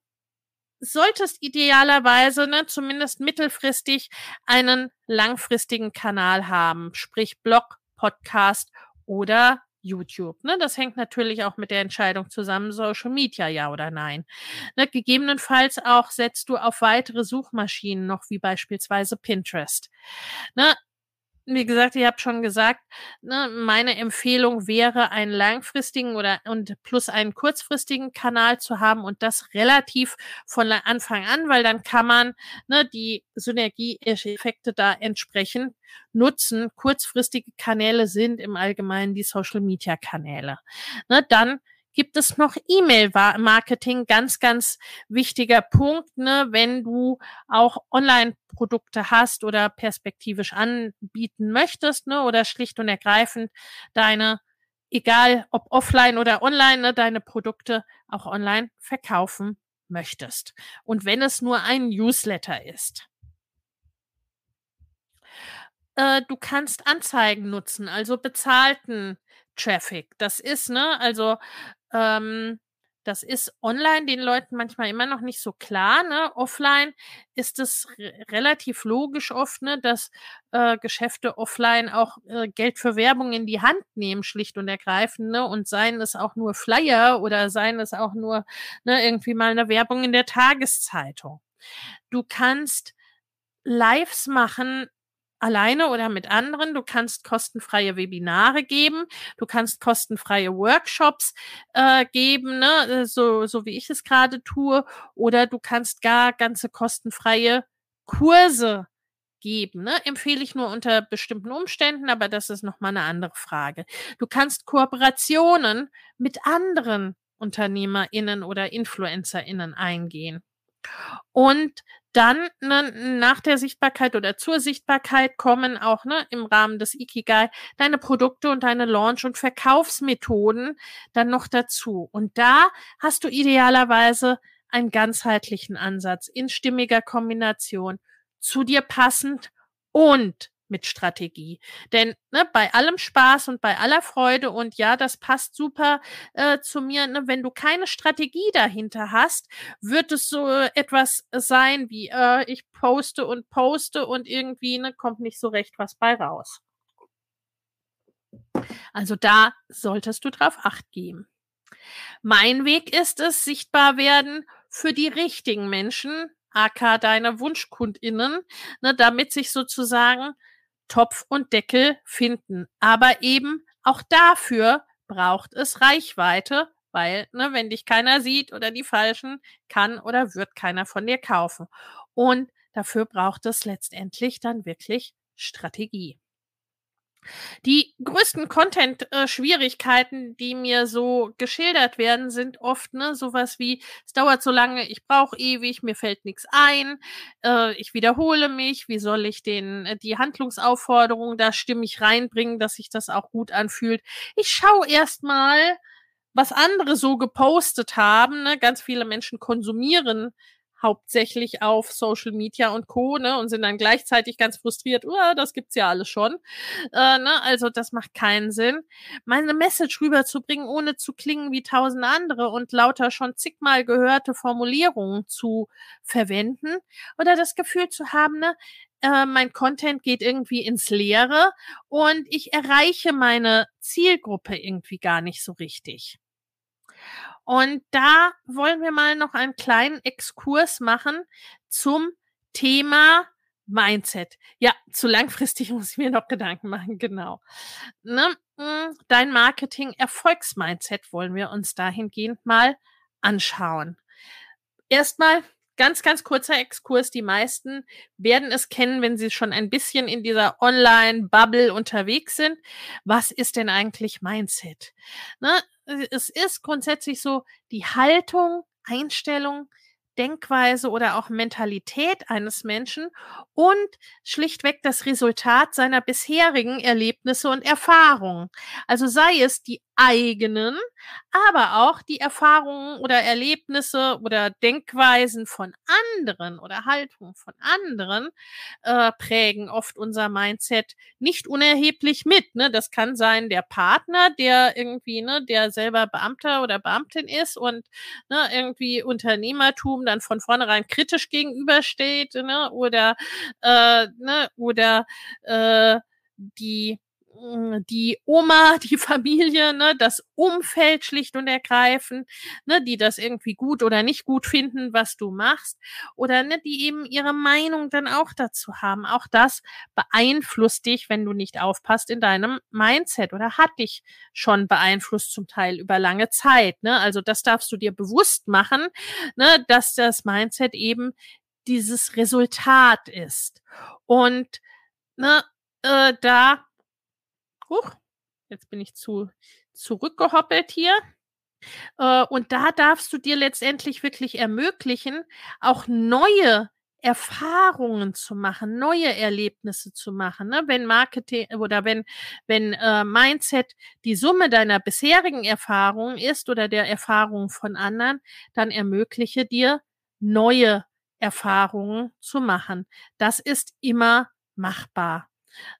solltest idealerweise, ne, zumindest mittelfristig, einen langfristigen Kanal haben, sprich Blog, Podcast oder YouTube. Ne? Das hängt natürlich auch mit der Entscheidung zusammen, Social Media ja oder nein. Ne? Gegebenenfalls auch setzt du auf weitere Suchmaschinen noch, wie beispielsweise Pinterest. Ne? Wie gesagt, ihr habt schon gesagt, ne, meine Empfehlung wäre, einen langfristigen oder und plus einen kurzfristigen Kanal zu haben und das relativ von Anfang an, weil dann kann man ne, die Synergieeffekte da entsprechend nutzen. Kurzfristige Kanäle sind im Allgemeinen die Social Media Kanäle. Ne, dann gibt es noch E-Mail-Marketing, ganz, ganz wichtiger Punkt, ne, wenn du auch Online-Produkte hast oder perspektivisch anbieten möchtest, ne, oder schlicht und ergreifend deine, egal ob offline oder online, ne, deine Produkte auch online verkaufen möchtest. Und wenn es nur ein Newsletter ist. Äh, du kannst Anzeigen nutzen, also bezahlten Traffic. Das ist, ne, also ähm, das ist online den Leuten manchmal immer noch nicht so klar. Ne? Offline ist es relativ logisch oft, ne, dass äh, Geschäfte offline auch äh, Geld für Werbung in die Hand nehmen, schlicht und ergreifend. Ne? Und seien es auch nur Flyer oder seien es auch nur ne, irgendwie mal eine Werbung in der Tageszeitung. Du kannst Lives machen alleine oder mit anderen. Du kannst kostenfreie Webinare geben, du kannst kostenfreie Workshops äh, geben, ne? Äh, so, so wie ich es gerade tue, oder du kannst gar ganze kostenfreie Kurse geben. Ne? Empfehle ich nur unter bestimmten Umständen, aber das ist nochmal eine andere Frage. Du kannst Kooperationen mit anderen UnternehmerInnen oder InfluencerInnen eingehen. Und dann ne, nach der Sichtbarkeit oder zur Sichtbarkeit kommen auch ne, im Rahmen des Ikigai deine Produkte und deine Launch- und Verkaufsmethoden dann noch dazu. Und da hast du idealerweise einen ganzheitlichen Ansatz in stimmiger Kombination, zu dir passend und mit Strategie. Denn ne, bei allem Spaß und bei aller Freude und ja, das passt super äh, zu mir, ne, wenn du keine Strategie dahinter hast, wird es so etwas sein wie äh, ich poste und poste und irgendwie ne, kommt nicht so recht was bei raus. Also da solltest du drauf acht geben. Mein Weg ist es, sichtbar werden für die richtigen Menschen, aka deine Wunschkundinnen, ne, damit sich sozusagen Topf und Deckel finden. Aber eben auch dafür braucht es Reichweite, weil, ne, wenn dich keiner sieht oder die Falschen, kann oder wird keiner von dir kaufen. Und dafür braucht es letztendlich dann wirklich Strategie. Die größten Content-Schwierigkeiten, die mir so geschildert werden, sind oft ne, sowas wie, es dauert so lange, ich brauche ewig, mir fällt nichts ein, äh, ich wiederhole mich, wie soll ich den, äh, die Handlungsaufforderung da stimmig reinbringen, dass sich das auch gut anfühlt. Ich schaue erstmal, was andere so gepostet haben. Ne? Ganz viele Menschen konsumieren hauptsächlich auf Social Media und Co. Ne, und sind dann gleichzeitig ganz frustriert, uh, das gibt's ja alles schon. Äh, ne, also das macht keinen Sinn. Meine Message rüberzubringen, ohne zu klingen wie tausend andere und lauter schon zigmal gehörte Formulierungen zu verwenden oder das Gefühl zu haben, ne, äh, mein Content geht irgendwie ins Leere und ich erreiche meine Zielgruppe irgendwie gar nicht so richtig. Und da wollen wir mal noch einen kleinen Exkurs machen zum Thema Mindset. Ja, zu langfristig muss ich mir noch Gedanken machen, genau. Ne? Hm, dein Marketing-Erfolgsmindset wollen wir uns dahingehend mal anschauen. Erstmal ganz, ganz kurzer Exkurs. Die meisten werden es kennen, wenn sie schon ein bisschen in dieser Online-Bubble unterwegs sind. Was ist denn eigentlich Mindset? Ne? Es ist grundsätzlich so die Haltung, Einstellung, Denkweise oder auch Mentalität eines Menschen und schlichtweg das Resultat seiner bisherigen Erlebnisse und Erfahrungen. Also sei es die eigenen, aber auch die Erfahrungen oder Erlebnisse oder Denkweisen von anderen oder Haltungen von anderen äh, prägen oft unser Mindset nicht unerheblich mit. Ne? Das kann sein der Partner, der irgendwie, ne, der selber Beamter oder Beamtin ist und ne, irgendwie Unternehmertum dann von vornherein kritisch gegenübersteht, ne, oder äh, ne, oder äh, die die Oma, die Familie, ne, das Umfeld schlicht und ergreifend, ne, die das irgendwie gut oder nicht gut finden, was du machst, oder ne, die eben ihre Meinung dann auch dazu haben. Auch das beeinflusst dich, wenn du nicht aufpasst in deinem Mindset oder hat dich schon beeinflusst zum Teil über lange Zeit. Ne? Also das darfst du dir bewusst machen, ne, dass das Mindset eben dieses Resultat ist. Und ne, äh, da Huch, jetzt bin ich zu zurückgehoppelt hier. Äh, und da darfst du dir letztendlich wirklich ermöglichen, auch neue Erfahrungen zu machen, neue Erlebnisse zu machen. Ne? Wenn Marketing oder wenn, wenn äh, Mindset die Summe deiner bisherigen Erfahrungen ist oder der Erfahrungen von anderen, dann ermögliche dir neue Erfahrungen zu machen. Das ist immer machbar.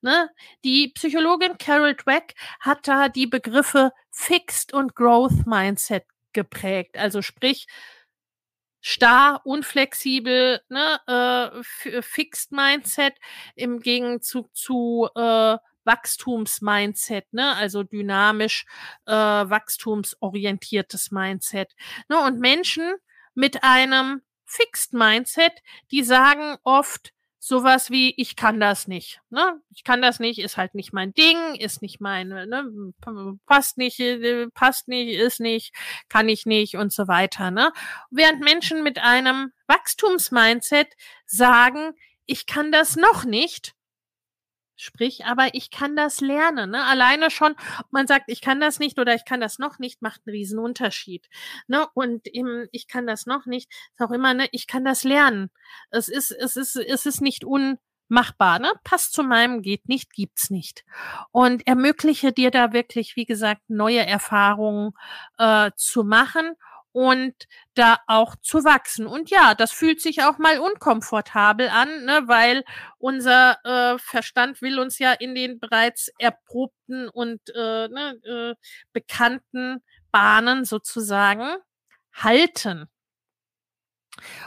Ne? Die Psychologin Carol Dweck hat da die Begriffe Fixed und Growth Mindset geprägt. Also sprich, starr, unflexibel, ne, äh, Fixed Mindset im Gegenzug zu äh, Wachstumsmindset, ne, also dynamisch äh, wachstumsorientiertes Mindset. Ne, und Menschen mit einem Fixed Mindset, die sagen oft, sowas wie, ich kann das nicht. Ne? Ich kann das nicht, ist halt nicht mein Ding, ist nicht mein, ne? passt nicht, äh, passt nicht, ist nicht, kann ich nicht und so weiter. Ne? Während Menschen mit einem Wachstumsmindset sagen, ich kann das noch nicht. Sprich, aber ich kann das lernen. Ne? Alleine schon, man sagt, ich kann das nicht oder ich kann das noch nicht, macht einen riesen Unterschied. Ne? Und im, ich kann das noch nicht, ist auch immer, ne, ich kann das lernen. Es ist, es ist, es ist nicht unmachbar. Ne? Passt zu meinem, geht nicht, gibt's nicht. Und ermögliche dir da wirklich, wie gesagt, neue Erfahrungen äh, zu machen und da auch zu wachsen. Und ja, das fühlt sich auch mal unkomfortabel an, ne, weil unser äh, Verstand will uns ja in den bereits erprobten und äh, ne, äh, bekannten Bahnen sozusagen halten.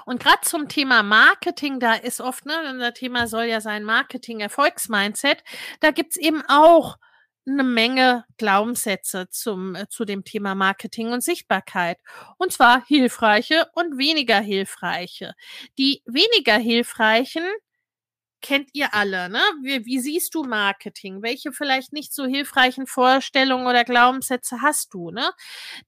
Und gerade zum Thema Marketing, da ist oft, ne, unser Thema soll ja sein Marketing-Erfolgsmindset, da gibt's eben auch eine Menge Glaubenssätze zum, äh, zu dem Thema Marketing und Sichtbarkeit. Und zwar hilfreiche und weniger hilfreiche. Die weniger hilfreichen kennt ihr alle, ne? Wie, wie siehst du Marketing? Welche vielleicht nicht so hilfreichen Vorstellungen oder Glaubenssätze hast du, ne?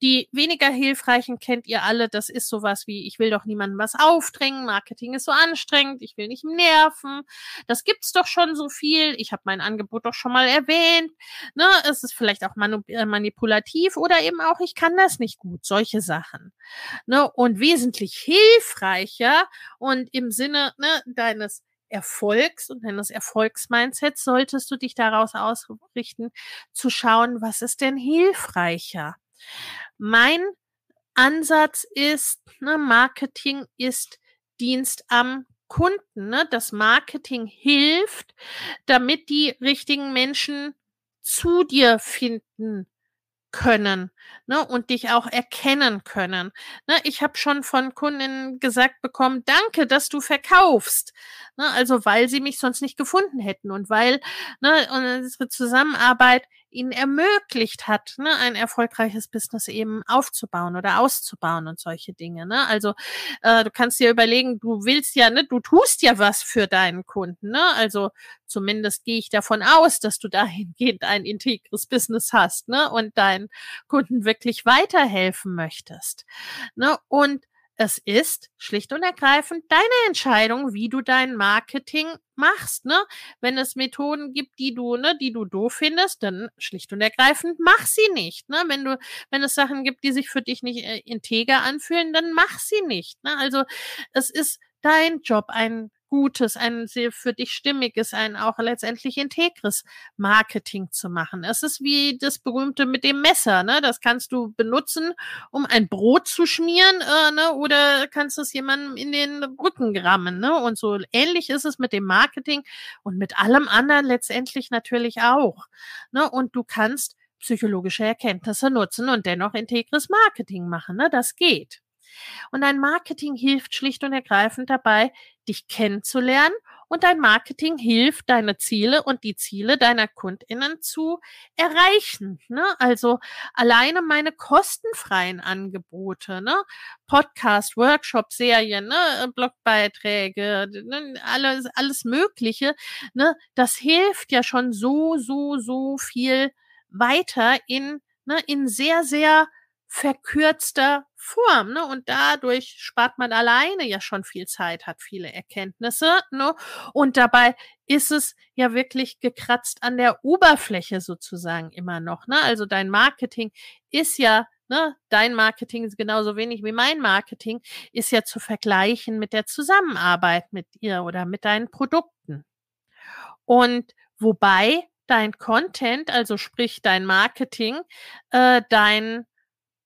Die weniger hilfreichen kennt ihr alle. Das ist sowas wie, ich will doch niemandem was aufdrängen. Marketing ist so anstrengend. Ich will nicht nerven. Das gibt's doch schon so viel. Ich habe mein Angebot doch schon mal erwähnt. Ne? Es ist vielleicht auch äh, manipulativ oder eben auch, ich kann das nicht gut. Solche Sachen. Ne? Und wesentlich hilfreicher und im Sinne ne, deines Erfolgs und deines Erfolgsmindsets solltest du dich daraus ausrichten, zu schauen, was ist denn hilfreicher. Mein Ansatz ist, ne, Marketing ist Dienst am Kunden. Ne? Das Marketing hilft, damit die richtigen Menschen zu dir finden können ne, und dich auch erkennen können. Ne, ich habe schon von Kundinnen gesagt bekommen, danke, dass du verkaufst. Ne, also weil sie mich sonst nicht gefunden hätten und weil ne, unsere Zusammenarbeit ihnen ermöglicht hat, ne, ein erfolgreiches Business eben aufzubauen oder auszubauen und solche Dinge. Ne? Also äh, du kannst dir überlegen, du willst ja, ne, du tust ja was für deinen Kunden. Ne? Also zumindest gehe ich davon aus, dass du dahingehend ein integres Business hast ne? und deinen Kunden wirklich weiterhelfen möchtest. Ne? Und es ist schlicht und ergreifend deine Entscheidung, wie du dein Marketing machst, ne? Wenn es Methoden gibt, die du, ne, die du doof findest, dann schlicht und ergreifend mach sie nicht, ne? Wenn du, wenn es Sachen gibt, die sich für dich nicht äh, integer anfühlen, dann mach sie nicht, ne? Also, es ist dein Job, ein gutes, ein sehr für dich stimmiges, ein auch letztendlich integres Marketing zu machen. Es ist wie das berühmte mit dem Messer, ne? Das kannst du benutzen, um ein Brot zu schmieren, äh, ne? Oder kannst es jemandem in den Rücken rammen, ne? Und so ähnlich ist es mit dem Marketing und mit allem anderen letztendlich natürlich auch, ne? Und du kannst psychologische Erkenntnisse nutzen und dennoch integres Marketing machen, ne? Das geht. Und dein Marketing hilft schlicht und ergreifend dabei, dich kennenzulernen und dein Marketing hilft, deine Ziele und die Ziele deiner KundInnen zu erreichen. Ne? Also alleine meine kostenfreien Angebote, ne? Podcast, Workshop, Serien, ne? Blogbeiträge, ne? alles, alles Mögliche, ne? Das hilft ja schon so, so, so viel weiter in, ne? in sehr, sehr verkürzter Form, ne? Und dadurch spart man alleine ja schon viel Zeit, hat viele Erkenntnisse, ne? Und dabei ist es ja wirklich gekratzt an der Oberfläche sozusagen immer noch, ne? Also dein Marketing ist ja Ne, dein Marketing ist genauso wenig wie mein Marketing, ist ja zu vergleichen mit der Zusammenarbeit mit ihr oder mit deinen Produkten. Und wobei dein Content, also sprich dein Marketing, äh, dein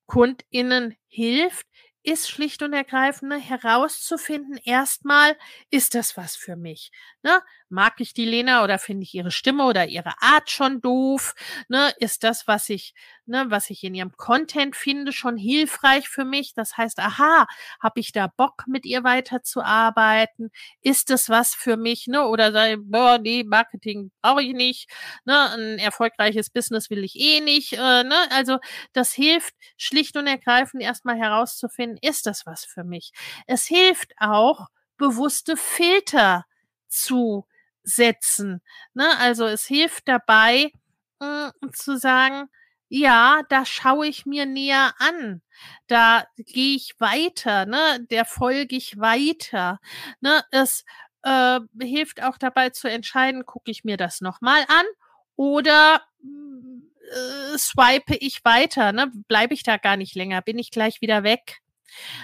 KundInnen hilft, ist schlicht und ergreifend ne, herauszufinden, erstmal, ist das was für mich? Ne? Mag ich die Lena oder finde ich ihre Stimme oder ihre Art schon doof? Ne? Ist das, was ich, ne, was ich in ihrem Content finde, schon hilfreich für mich? Das heißt, aha, habe ich da Bock, mit ihr weiterzuarbeiten? Ist das was für mich? Ne? Oder sei, boah, nee, Marketing brauche ich nicht. Ne? Ein erfolgreiches Business will ich eh nicht. Äh, ne? Also das hilft schlicht und ergreifend erstmal herauszufinden, ist das was für mich? Es hilft auch, bewusste Filter zu setzen. Ne? Also es hilft dabei mh, hm, zu sagen, ja, da schaue ich mir näher an. Da gehe ich weiter, ne? Der folge ich weiter. Ne? Es, äh, hilft auch dabei zu entscheiden, gucke ich mir das nochmal an oder äh, swipe ich weiter, ne? Bleibe ich da gar nicht länger, bin ich gleich wieder weg.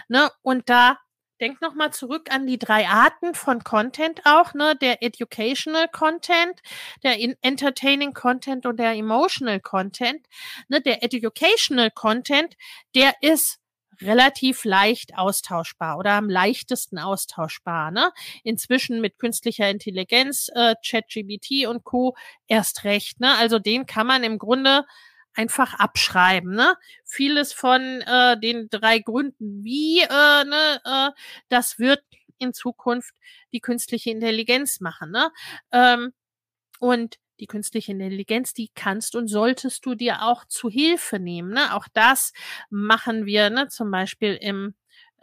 Ne? Und da denk noch mal zurück an die drei Arten von Content auch, ne? Der Educational Content, der Entertaining Content und der Emotional Content. Ne? Der Educational Content, der ist relativ leicht austauschbar oder am leichtesten austauschbar. Ne? Inzwischen mit künstlicher Intelligenz, äh, ChatGBT und Co. erst recht. Ne? Also den kann man im Grunde einfach abschreiben. Ne? Vieles von äh, den drei Gründen, wie äh, ne, äh, das wird in Zukunft die künstliche Intelligenz machen. Ne? Ähm, und die künstliche Intelligenz, die kannst und solltest du dir auch zu Hilfe nehmen. Ne? Auch das machen wir ne? zum Beispiel im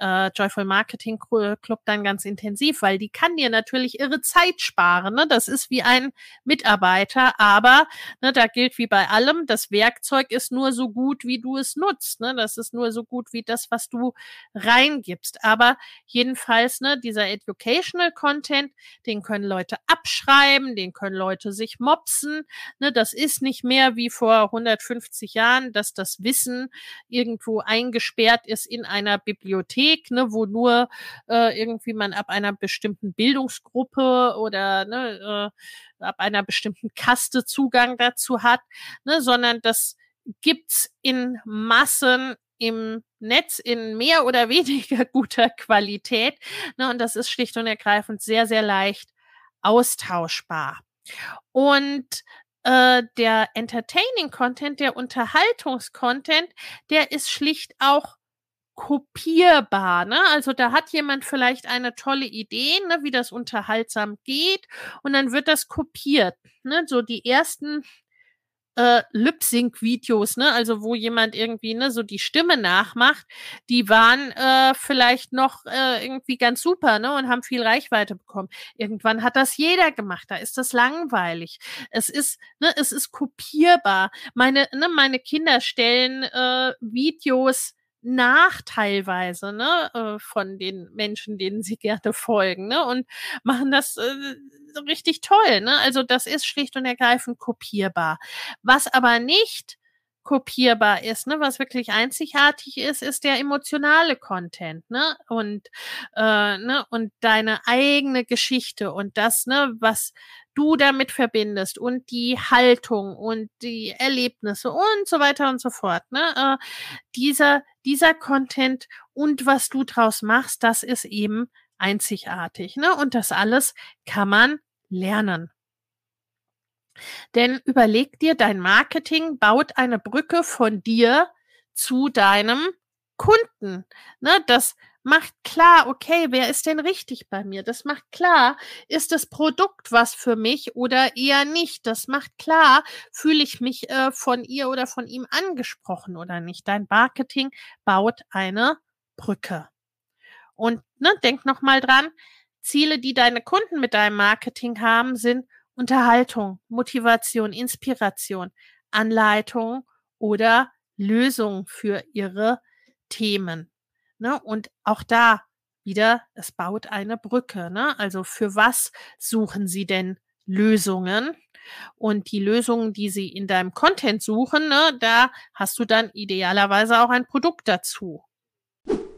äh, Joyful Marketing Club dann ganz intensiv, weil die kann dir natürlich ihre Zeit sparen. Ne? Das ist wie ein Mitarbeiter, aber ne, da gilt wie bei allem, das Werkzeug ist nur so gut, wie du es nutzt. Ne? Das ist nur so gut wie das, was du reingibst. Aber jedenfalls, ne, dieser Educational Content, den können Leute abschreiben, den können Leute sich mopsen. Ne? Das ist nicht mehr wie vor 150 Jahren, dass das Wissen irgendwo eingesperrt ist in einer Bibliothek Bibliothek, ne, wo nur äh, irgendwie man ab einer bestimmten Bildungsgruppe oder ne, äh, ab einer bestimmten Kaste Zugang dazu hat, ne, sondern das gibt's in Massen im Netz in mehr oder weniger guter Qualität. Ne, und das ist schlicht und ergreifend sehr, sehr leicht austauschbar. Und äh, der Entertaining Content, der Unterhaltungskontent, der ist schlicht auch kopierbar. Ne? Also da hat jemand vielleicht eine tolle Idee, ne, wie das unterhaltsam geht, und dann wird das kopiert. Ne? So die ersten äh, Lip-Sync-Videos, ne, also wo jemand irgendwie ne so die Stimme nachmacht, die waren äh, vielleicht noch äh, irgendwie ganz super, ne, und haben viel Reichweite bekommen. Irgendwann hat das jeder gemacht, da ist das langweilig. Es ist, ne, es ist kopierbar. Meine, ne, meine Kinder stellen äh, Videos nach teilweise, ne, äh, von den Menschen, denen sie gerne folgen, ne, und machen das äh, richtig toll, ne? Also das ist schlicht und ergreifend kopierbar. Was aber nicht kopierbar ist, ne, was wirklich einzigartig ist, ist der emotionale Content, ne, und äh, ne, und deine eigene Geschichte und das, ne, was du damit verbindest und die Haltung und die Erlebnisse und so weiter und so fort, ne, äh, dieser dieser Content und was du draus machst, das ist eben einzigartig, ne, und das alles kann man lernen. Denn überleg dir, dein Marketing baut eine Brücke von dir zu deinem Kunden. Ne, das macht klar, okay, wer ist denn richtig bei mir? Das macht klar, ist das Produkt was für mich oder eher nicht? Das macht klar, fühle ich mich äh, von ihr oder von ihm angesprochen oder nicht? Dein Marketing baut eine Brücke. Und ne, denk noch mal dran, Ziele, die deine Kunden mit deinem Marketing haben, sind Unterhaltung, Motivation, Inspiration, Anleitung oder Lösung für ihre Themen. Ne? Und auch da wieder, es baut eine Brücke. Ne? Also für was suchen Sie denn Lösungen? Und die Lösungen, die Sie in deinem Content suchen, ne, da hast du dann idealerweise auch ein Produkt dazu.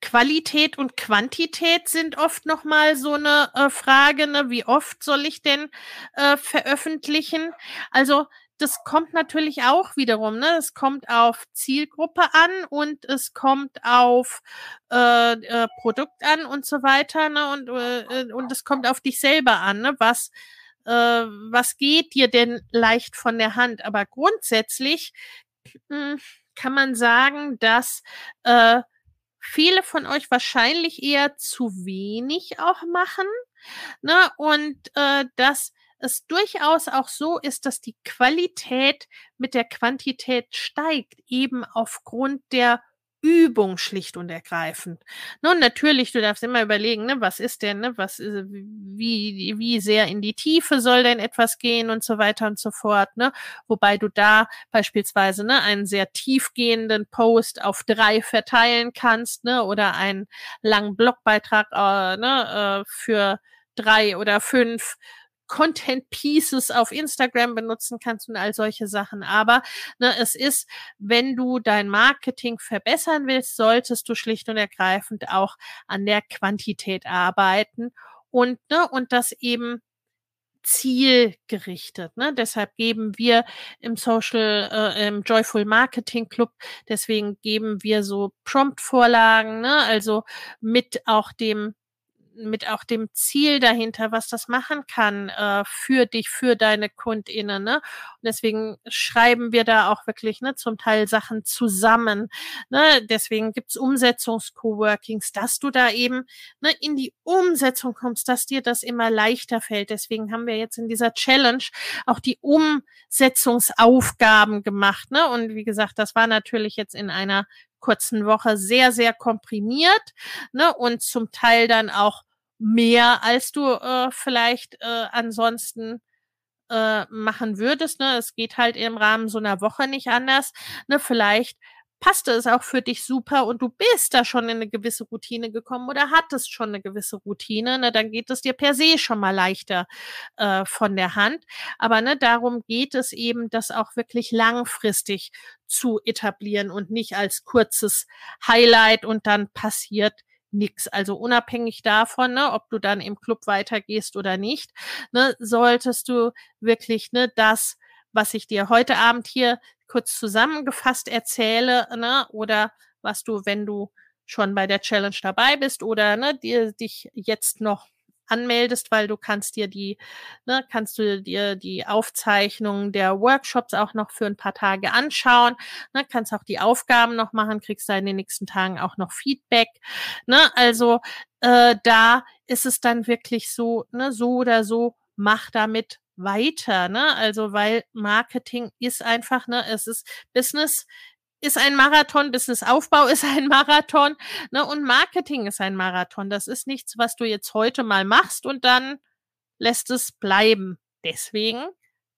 Qualität und Quantität sind oft noch mal so eine äh, Frage, ne? wie oft soll ich denn äh, veröffentlichen? Also das kommt natürlich auch wiederum, ne? Es kommt auf Zielgruppe an und es kommt auf äh, äh, Produkt an und so weiter, ne? Und, äh, und es kommt auf dich selber an, ne? Was, äh, was geht dir denn leicht von der Hand? Aber grundsätzlich mh, hm, kann man sagen, dass äh, viele von euch wahrscheinlich eher zu wenig auch machen. Ne? Und äh, dass es durchaus auch so ist, dass die Qualität mit der Quantität steigt, eben aufgrund der Übung schlicht und ergreifend. Nun, natürlich, du darfst immer überlegen, ne, was ist denn, ne, was, ist, wie, wie sehr in die Tiefe soll denn etwas gehen und so weiter und so fort, ne, wobei du da beispielsweise, ne, einen sehr tiefgehenden Post auf drei verteilen kannst, ne, oder einen langen Blogbeitrag, äh, ne, äh, für drei oder fünf Content Pieces auf Instagram benutzen kannst und all solche Sachen. Aber ne, es ist, wenn du dein Marketing verbessern willst, solltest du schlicht und ergreifend auch an der Quantität arbeiten und ne, und das eben zielgerichtet. Ne? Deshalb geben wir im Social, äh, im Joyful Marketing Club, deswegen geben wir so Prompt-Vorlagen, ne? also mit auch dem mit auch dem Ziel dahinter, was das machen kann äh, für dich, für deine KundInnen. Ne? Und deswegen schreiben wir da auch wirklich ne, zum Teil Sachen zusammen. Ne? Deswegen gibt's Umsetzungs-Coworkings, dass du da eben ne, in die Umsetzung kommst, dass dir das immer leichter fällt. Deswegen haben wir jetzt in dieser Challenge auch die Umsetzungsaufgaben gemacht. Ne? Und wie gesagt, das war natürlich jetzt in einer kurzen Woche sehr, sehr komprimiert ne, und zum Teil dann auch mehr, als du äh, vielleicht äh, ansonsten äh, machen würdest. Ne? Es geht halt im Rahmen so einer Woche nicht anders. Ne? Vielleicht passte es auch für dich super und du bist da schon in eine gewisse Routine gekommen oder hattest schon eine gewisse Routine, ne, dann geht es dir per se schon mal leichter äh, von der Hand. Aber ne, darum geht es eben, das auch wirklich langfristig zu etablieren und nicht als kurzes Highlight und dann passiert nix. Also unabhängig davon, ne, ob du dann im Club weitergehst oder nicht, ne, solltest du wirklich ne, das, was ich dir heute Abend hier kurz zusammengefasst erzähle, ne, oder was du, wenn du schon bei der Challenge dabei bist oder ne, dir dich jetzt noch anmeldest, weil du kannst dir die, ne, kannst du dir die Aufzeichnungen der Workshops auch noch für ein paar Tage anschauen, ne, kannst auch die Aufgaben noch machen, kriegst da in den nächsten Tagen auch noch Feedback, ne, also äh, da ist es dann wirklich so, ne, so oder so, mach damit weiter, ne? Also weil Marketing ist einfach, ne, es ist Business ist ein Marathon, Businessaufbau ist ein Marathon, ne, und Marketing ist ein Marathon. Das ist nichts, was du jetzt heute mal machst und dann lässt es bleiben. Deswegen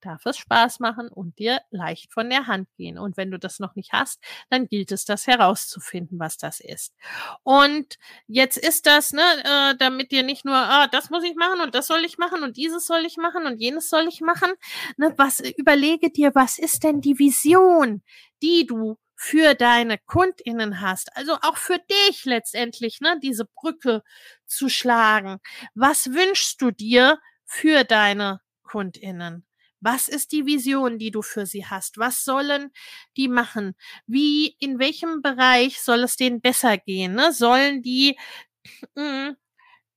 darf es Spaß machen und dir leicht von der Hand gehen. Und wenn du das noch nicht hast, dann gilt es, das herauszufinden, was das ist. Und jetzt ist das, ne, äh, damit dir nicht nur, ah, das muss ich machen und das soll ich machen und dieses soll ich machen und jenes soll ich machen. Ne, was überlege dir, was ist denn die Vision, die du für deine KundInnen hast, also auch für dich letztendlich, ne, diese Brücke zu schlagen. Was wünschst du dir für deine KundInnen? Was ist die Vision, die du für sie hast? Was sollen die machen? Wie, in welchem Bereich soll es denen besser gehen? Ne? Sollen die mh, mm,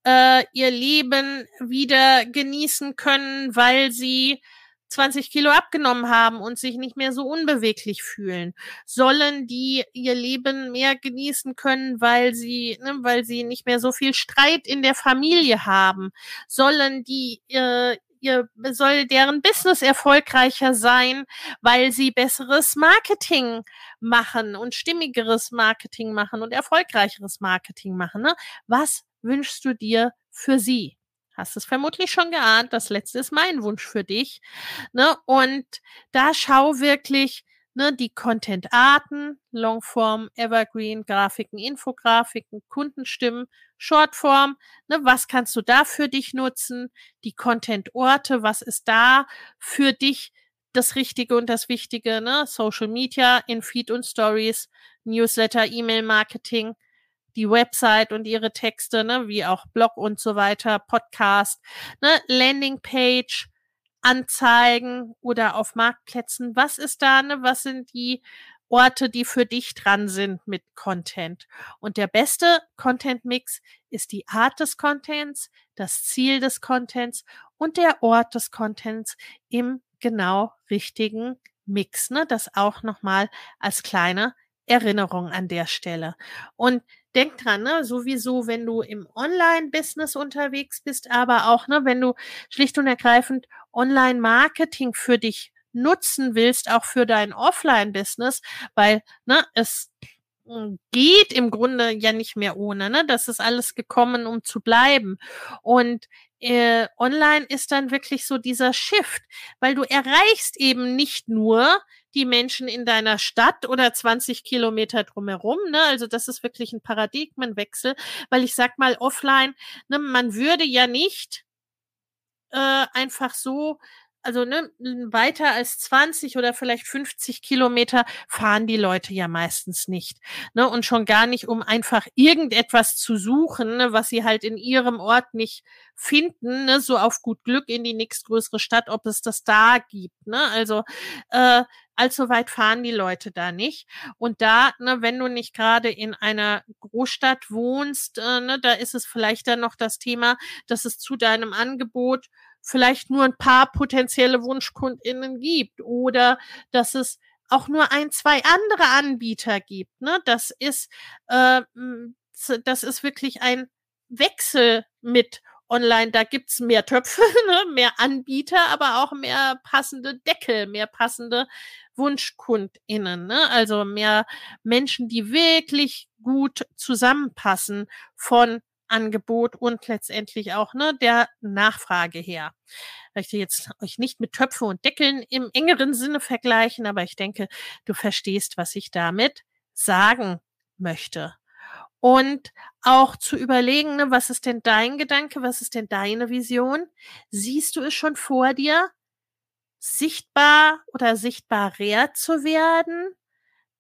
äh, ihr Leben wieder genießen können, weil sie 20 Kilo abgenommen haben und sich nicht mehr so unbeweglich fühlen? Sollen die ihr Leben mehr genießen können, weil sie, ne, weil sie nicht mehr so viel Streit in der Familie haben? Sollen die äh, ihr soll deren Business erfolgreicher sein, weil sie besseres Marketing machen und stimmigeres Marketing machen und erfolgreicheres Marketing machen. Ne? Was wünschst du dir für sie? Hast es vermutlich schon geahnt. Das letzte ist mein Wunsch für dich. Ne? Und da schau wirklich, ne, die Content-Arten, Longform, Evergreen, Grafiken, Infografiken, Kundenstimmen, Shortform, ne, was kannst du da für dich nutzen? Die Content-Orte, was ist da für dich das Richtige und das Wichtige? Ne? Social Media, in Feed und Stories, Newsletter, E-Mail-Marketing, die Website und ihre Texte, ne, wie auch Blog und so weiter, Podcast, ne, Landingpage, Anzeigen oder auf Marktplätzen. Was ist da, ne? Was sind die Orte, die für dich dran sind mit Content? Und der beste Content-Mix ist die Art des Contents, das Ziel des Contents und der Ort des Contents im genau richtigen Mix. Ne? Das auch nochmal als kleine Erinnerung an der Stelle. Und denk dran, ne, sowieso, wenn du im Online-Business unterwegs bist, aber auch, ne, wenn du schlicht und ergreifend Online-Marketing für dich nutzen willst, auch für dein Offline-Business, weil, ne, es hm, geht im Grunde ja nicht mehr ohne, ne? Das ist alles gekommen, um zu bleiben. Und äh, online ist dann wirklich so dieser Shift, weil du erreichst eben nicht nur die Menschen in deiner Stadt oder 20 Kilometer drumherum. Ne? Also das ist wirklich ein Paradigmenwechsel, weil ich sag mal offline, ne, man würde ja nicht äh, einfach so also ne, weiter als 20 oder vielleicht 50 Kilometer fahren die Leute ja meistens nicht. Ne? Und schon gar nicht, um einfach irgendetwas zu suchen, ne, was sie halt in ihrem Ort nicht finden, ne? so auf gut Glück in die nächstgrößere Stadt, ob es das da gibt. Ne? Also äh, allzu weit fahren die Leute da nicht. Und da, ne, wenn du nicht gerade in einer Großstadt wohnst, äh, ne, da ist es vielleicht dann noch das Thema, dass es zu deinem Angebot vielleicht nur ein paar potenzielle WunschkundInnen gibt oder dass es auch nur ein, zwei andere Anbieter gibt. Ne? Das ist, äh, das ist wirklich ein Wechsel mit online. Da gibt's mehr Töpfe, ne? mehr Anbieter, aber auch mehr passende Deckel, mehr passende WunschkundInnen. Ne? Also mehr Menschen, die wirklich gut zusammenpassen von Angebot und letztendlich auch ne, der Nachfrage her. Ich möchte jetzt euch nicht mit Töpfe und Deckeln im engeren Sinne vergleichen, aber ich denke, du verstehst, was ich damit sagen möchte. Und auch zu überlegen, ne, was ist denn dein Gedanke, was ist denn deine Vision? Siehst du es schon vor dir, sichtbar oder sichtbarer zu werden,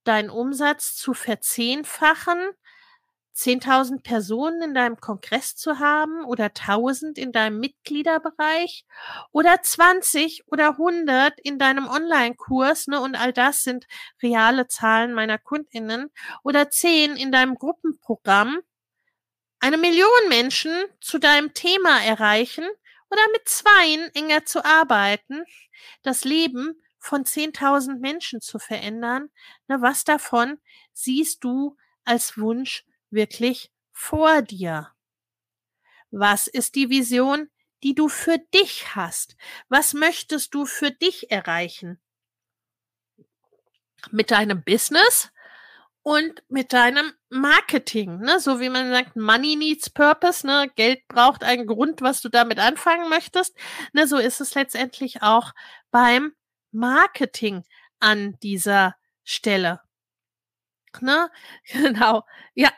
deinen Umsatz zu verzehnfachen, 10.000 Personen in deinem Kongress zu haben oder 1.000 in deinem Mitgliederbereich oder 20 oder 100 in deinem Online-Kurs, ne, und all das sind reale Zahlen meiner KundInnen oder 10 in deinem Gruppenprogramm, eine Million Menschen zu deinem Thema erreichen oder mit zweien enger zu arbeiten, das Leben von 10.000 Menschen zu verändern, ne, was davon siehst du als Wunsch wirklich vor dir? Was ist die Vision, die du für dich hast? Was möchtest du für dich erreichen? Mit deinem Business und mit deinem Marketing, ne? So wie man sagt, Money needs purpose, ne? Geld braucht einen Grund, was du damit anfangen möchtest. Ne? So ist es letztendlich auch beim Marketing an dieser Stelle. Ne? Genau. Ja,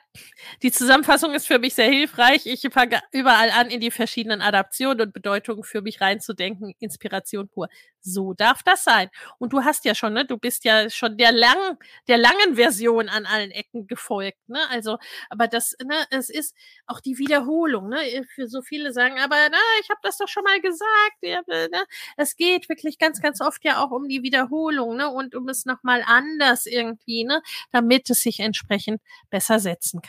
die Zusammenfassung ist für mich sehr hilfreich. Ich fange überall an, in die verschiedenen Adaptionen und Bedeutungen für mich reinzudenken. Inspiration pur. So darf das sein. Und du hast ja schon, ne, du bist ja schon der langen, der langen Version an allen Ecken gefolgt, ne? Also, aber das, ne, es ist auch die Wiederholung, ne? Für so viele sagen, aber na, ich habe das doch schon mal gesagt. Ja, ne? Es geht wirklich ganz, ganz oft ja auch um die Wiederholung, ne? Und um es nochmal anders irgendwie, ne? Damit es sich entsprechend besser setzen kann.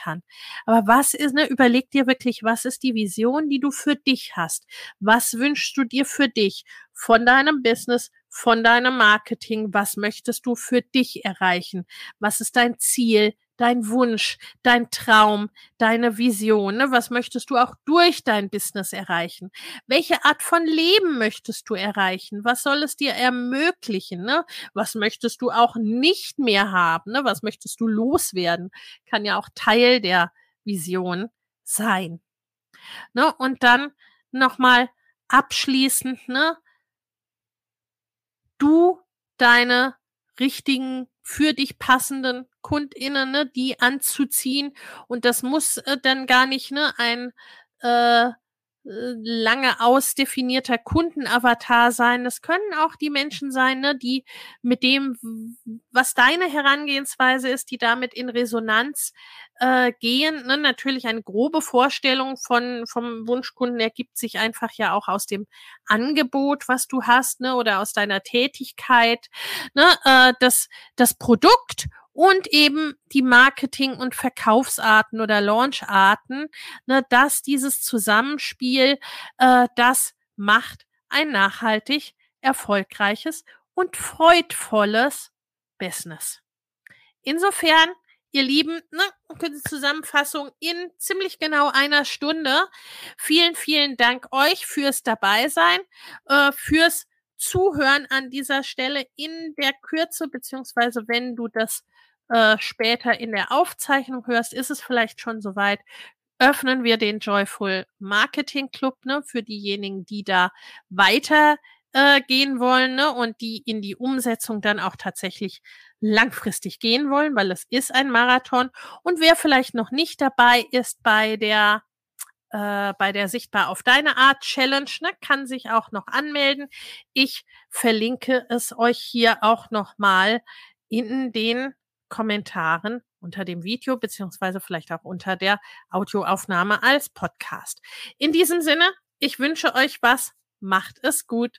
Aber was ist, ne, überleg dir wirklich, was ist die Vision, die du für dich hast? Was wünschst du dir für dich von deinem Business, von deinem Marketing? Was möchtest du für dich erreichen? Was ist dein Ziel? Dein Wunsch, dein Traum, deine Vision? Ne? Was möchtest du auch durch dein Business erreichen? Welche Art von Leben möchtest du erreichen? Was soll es dir ermöglichen? Ne? Was möchtest du auch nicht mehr haben? Ne? Was möchtest du loswerden? Kann ja auch Teil der Vision sein. Ne? Und dann nochmal abschließend, ne? Du deine richtigen für dich passenden KundInnen, ne, die anzuziehen. Und das muss äh, dann gar nicht ne, ein äh, lange ausdefinierter Kundenavatar sein. Das können auch die Menschen sein, ne, die mit dem, was deine Herangehensweise ist, die damit in Resonanz äh, gehen. Ne? Natürlich eine grobe Vorstellung von vom Wunschkunden ergibt sich einfach ja auch aus dem Angebot, was du hast, ne, oder aus deiner Tätigkeit. Ne? Äh, das das Produkt und eben die Marketing- und Verkaufsarten oder Launcharten, ne, dass dieses Zusammenspiel, äh, das macht ein nachhaltig erfolgreiches und freudvolles Business. Insofern, ihr Lieben, ne, Zusammenfassung in ziemlich genau einer Stunde. Vielen, vielen Dank euch fürs Dabeisein, äh, fürs Zuhören an dieser Stelle in der Kürze, beziehungsweise wenn du das äh, später in der Aufzeichnung hörst, ist es vielleicht schon soweit. Öffnen wir den Joyful Marketing Club ne, für diejenigen, die da weiter äh, gehen wollen ne, und die in die Umsetzung dann auch tatsächlich langfristig gehen wollen, weil es ist ein Marathon. Und wer vielleicht noch nicht dabei ist bei der äh, bei der Sichtbar auf deine Art Challenge, ne, kann sich auch noch anmelden. Ich verlinke es euch hier auch nochmal in den Kommentaren unter dem Video beziehungsweise vielleicht auch unter der Audioaufnahme als Podcast. In diesem Sinne, ich wünsche euch was, macht es gut